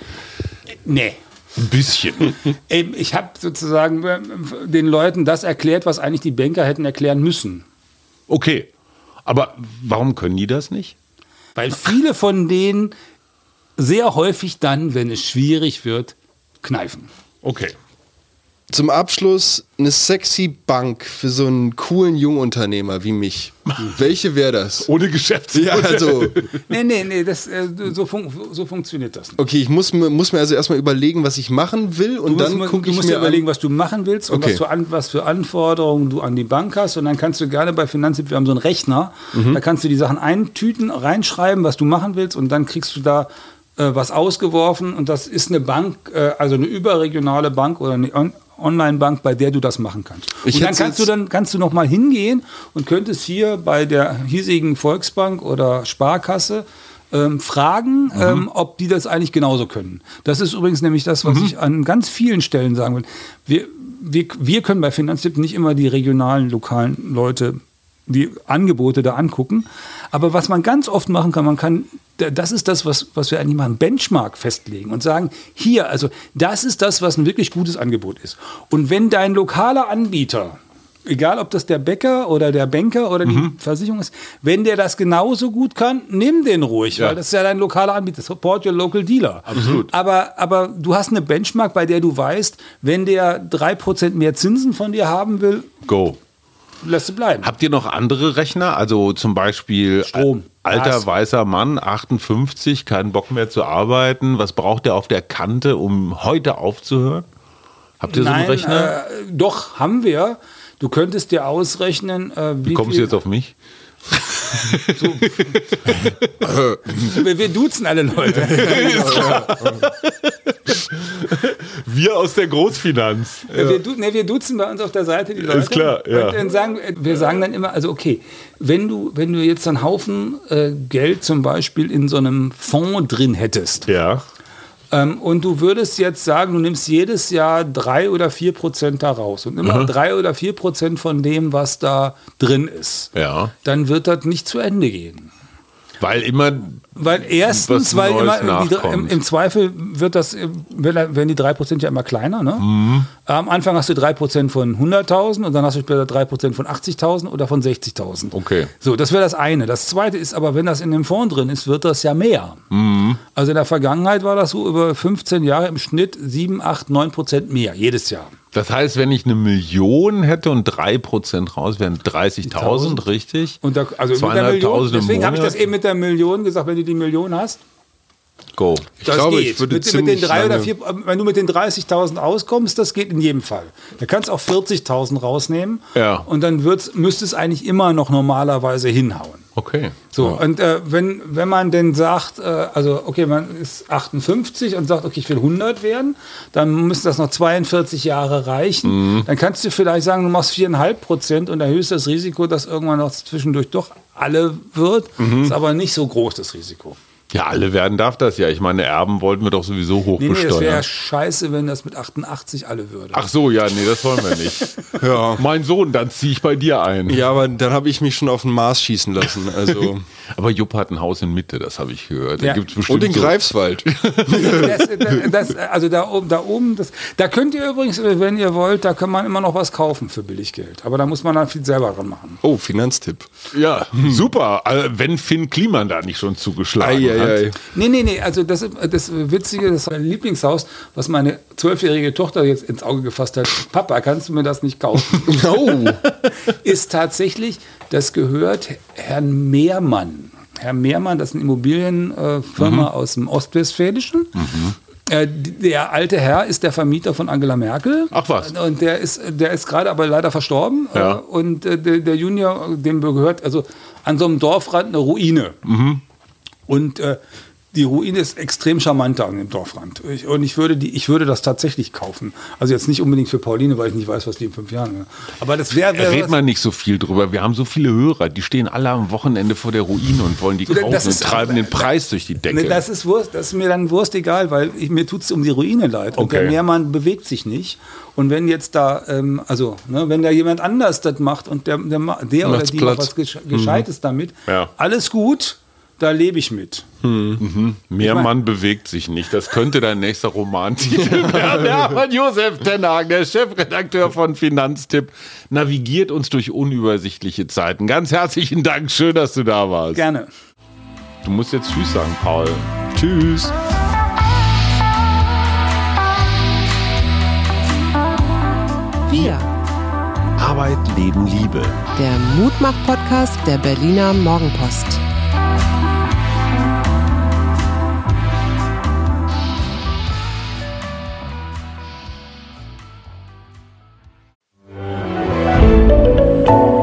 Nee. Ein bisschen. Ich habe sozusagen äh, den Leuten das erklärt, was eigentlich die Banker hätten erklären müssen. Okay. Aber warum können die das nicht? Weil viele von denen sehr häufig dann, wenn es schwierig wird, kneifen. Okay. Zum Abschluss eine sexy Bank für so einen coolen Jungunternehmer wie mich. Welche wäre das? Ohne Geschäftsmodell. Ja, also, Nee, nee, nee, das, äh, so, fun so funktioniert das nicht. okay, ich muss mir, muss mir also erstmal überlegen, was ich machen will und Du dann gucke du ich musst mir dir überlegen, an. was du machen willst und Okay. was, für an, was für Anforderungen du an die Bank hast. Und dann kannst du gerne bei Finanztipp, wir haben so einen Rechner, Mhm. da kannst du die Sachen eintüten, reinschreiben, was du machen willst und dann kriegst du da was ausgeworfen und das ist eine Bank, äh, also eine überregionale Bank oder eine On Online-Bank, bei der du das machen kannst. Ich und dann kannst du dann kannst du noch mal hingehen und könntest hier bei der hiesigen Volksbank oder Sparkasse ähm, fragen, Mhm. ähm, ob die das eigentlich genauso können. Das ist übrigens nämlich das, Mhm. was ich an ganz vielen Stellen sagen will. Wir, wir, wir können bei Finanztipp nicht immer die regionalen, lokalen Leute die Angebote da angucken. Aber was man ganz oft machen kann, man kann, das ist das, was, was wir eigentlich machen, Benchmark festlegen und sagen, hier, also das ist das, was ein wirklich gutes Angebot ist. Und wenn dein lokaler Anbieter, egal ob das der Bäcker oder der Banker oder die Versicherung ist, wenn der das genauso gut kann, nimm den ruhig, Ja. weil das ist ja dein lokaler Anbieter. Support your local dealer. Absolut. Aber, aber du hast eine Benchmark, bei der du weißt, wenn der 3% mehr Zinsen von dir haben will, Go. lässt du bleiben. Habt ihr noch andere Rechner? Also zum Beispiel Strom, alter Gas. weißer Mann, 58, keinen Bock mehr zu arbeiten. Was braucht der auf der Kante, um heute aufzuhören? Habt ihr so einen Rechner? Äh, doch, haben wir. Du könntest dir ausrechnen, äh, wie, Wie kommst du jetzt auf mich? wir, wir duzen alle Leute. Wir aus der Großfinanz. wir, du, nee, wir duzen bei uns auf der Seite die Leute. Ist klar, ja. Und dann sagen, wir sagen dann immer, also okay, wenn du, wenn du jetzt einen Haufen äh, Geld zum Beispiel in so einem Fonds drin hättest, Ja. Ähm, und du würdest jetzt sagen, du nimmst jedes Jahr drei oder vier Prozent da raus und immer drei oder vier Prozent von dem, was da drin ist. Ja. Dann wird das nicht zu Ende gehen. Weil immer. Weil erstens, weil Neues immer im, im Zweifel wird das, werden die 3% ja immer kleiner. Ne? Mhm. Am Anfang hast du 3% von 100.000 und dann hast du später 3% von 80.000 oder von 60.000. Okay. So, das wäre das eine. Das zweite ist aber, wenn das in dem Fonds drin ist, wird das ja mehr. Mhm. Also in der Vergangenheit war das so über 15 Jahre im Schnitt 7, 8, 9% mehr jedes Jahr. Das heißt, wenn ich eine Million hätte und 3% raus wären 30.000, richtig? Und da, also mit der 200.000 Million, im deswegen habe ich das eben mit der Million gesagt, wenn du die Million hast, Go. Ich Das glaube, geht. ich würde mit, mit den drei oder vier, wenn du mit den 30.000 auskommst, das geht in jedem Fall. Da kannst du auch 40.000 rausnehmen. Ja. Und dann wird's, müsste es eigentlich immer noch normalerweise hinhauen. Okay. So, und äh, wenn, wenn man denn sagt, äh, also okay, man ist 58 und sagt, okay, ich will 100 werden, dann müssen das noch 42 Jahre reichen. Dann kannst du vielleicht sagen, du machst 4,5 Prozent und erhöhst das Risiko, dass irgendwann noch zwischendurch doch alle wird. Ist aber nicht so groß, das Risiko. Ja, alle werden darf das ja. Ich meine, Erben wollten wir doch sowieso hoch Nee, nee, das wäre besteuern. ja scheiße, wenn das mit 88 alle würde. Ach so, ja, nee, das wollen wir nicht. Ja. Mein Sohn, dann ziehe ich bei dir ein. Ja, aber dann habe ich mich schon auf den Mars schießen lassen. Also Aber Jupp hat ein Haus in Mitte, das habe ich gehört. Da Ja. gibt's bestimmt und in so- Greifswald. Das, das, das, also da oben, da oben, das, da könnt ihr übrigens, wenn ihr wollt, da kann man immer noch was kaufen für Billiggeld. Aber da muss man dann viel selber dran machen. Oh, Finanztipp. Ja, super. Also, wenn Finn Kliman da nicht schon zugeschlagen hat. Eieiei. Nee, nee, nee, also das, das Witzige, das Lieblingshaus, was meine zwölfjährige Tochter jetzt ins Auge gefasst hat. Papa, kannst du mir das nicht kaufen? Oh. ist tatsächlich, das gehört Herrn Mehrmann. Herr Mehrmann, das ist eine Immobilienfirma aus dem Ostwestfälischen. Äh, die- Der alte Herr ist der Vermieter von Angela Merkel. Ach was. Und der ist, der ist gerade aber leider verstorben. Ja. Äh, Und äh, der, der Junior, dem gehört also an so einem Dorfrand eine Ruine. Und äh, die Ruine ist extrem charmanter an dem Dorfrand. Ich, und ich würde, die, ich würde das tatsächlich kaufen. Also jetzt nicht unbedingt für Pauline, weil ich nicht weiß, was die in fünf Jahren wäre. Aber das wäre. Wär, Red mal nicht so viel drüber. Wir haben so viele Hörer, die stehen alle am Wochenende vor der Ruine und wollen die Das kaufen und ist- treiben den Preis durch die Decke. Das ist Wurst, das ist mir dann Wurst egal, weil ich, mir tut es um die Ruine leid. Und Okay. der Meermann bewegt sich nicht. Und wenn jetzt da, ähm, also, ne, wenn da jemand anders das macht und der, der, der oder die macht was Gesch Gescheites damit, Ja. alles gut, da lebe ich mit. Mehr Mann bewegt sich nicht. Das könnte dein nächster Romantitel werden. Ja, von Josef Tenhagen, der Chefredakteur von Finanztipp, navigiert uns durch unübersichtliche Zeiten. Ganz herzlichen Dank. Schön, dass du da warst. Gerne. Du musst jetzt Tschüss sagen, Paul. Tschüss. Wir, Arbeit, Leben, Liebe. der Mutmach-Podcast der Berliner Morgenpost.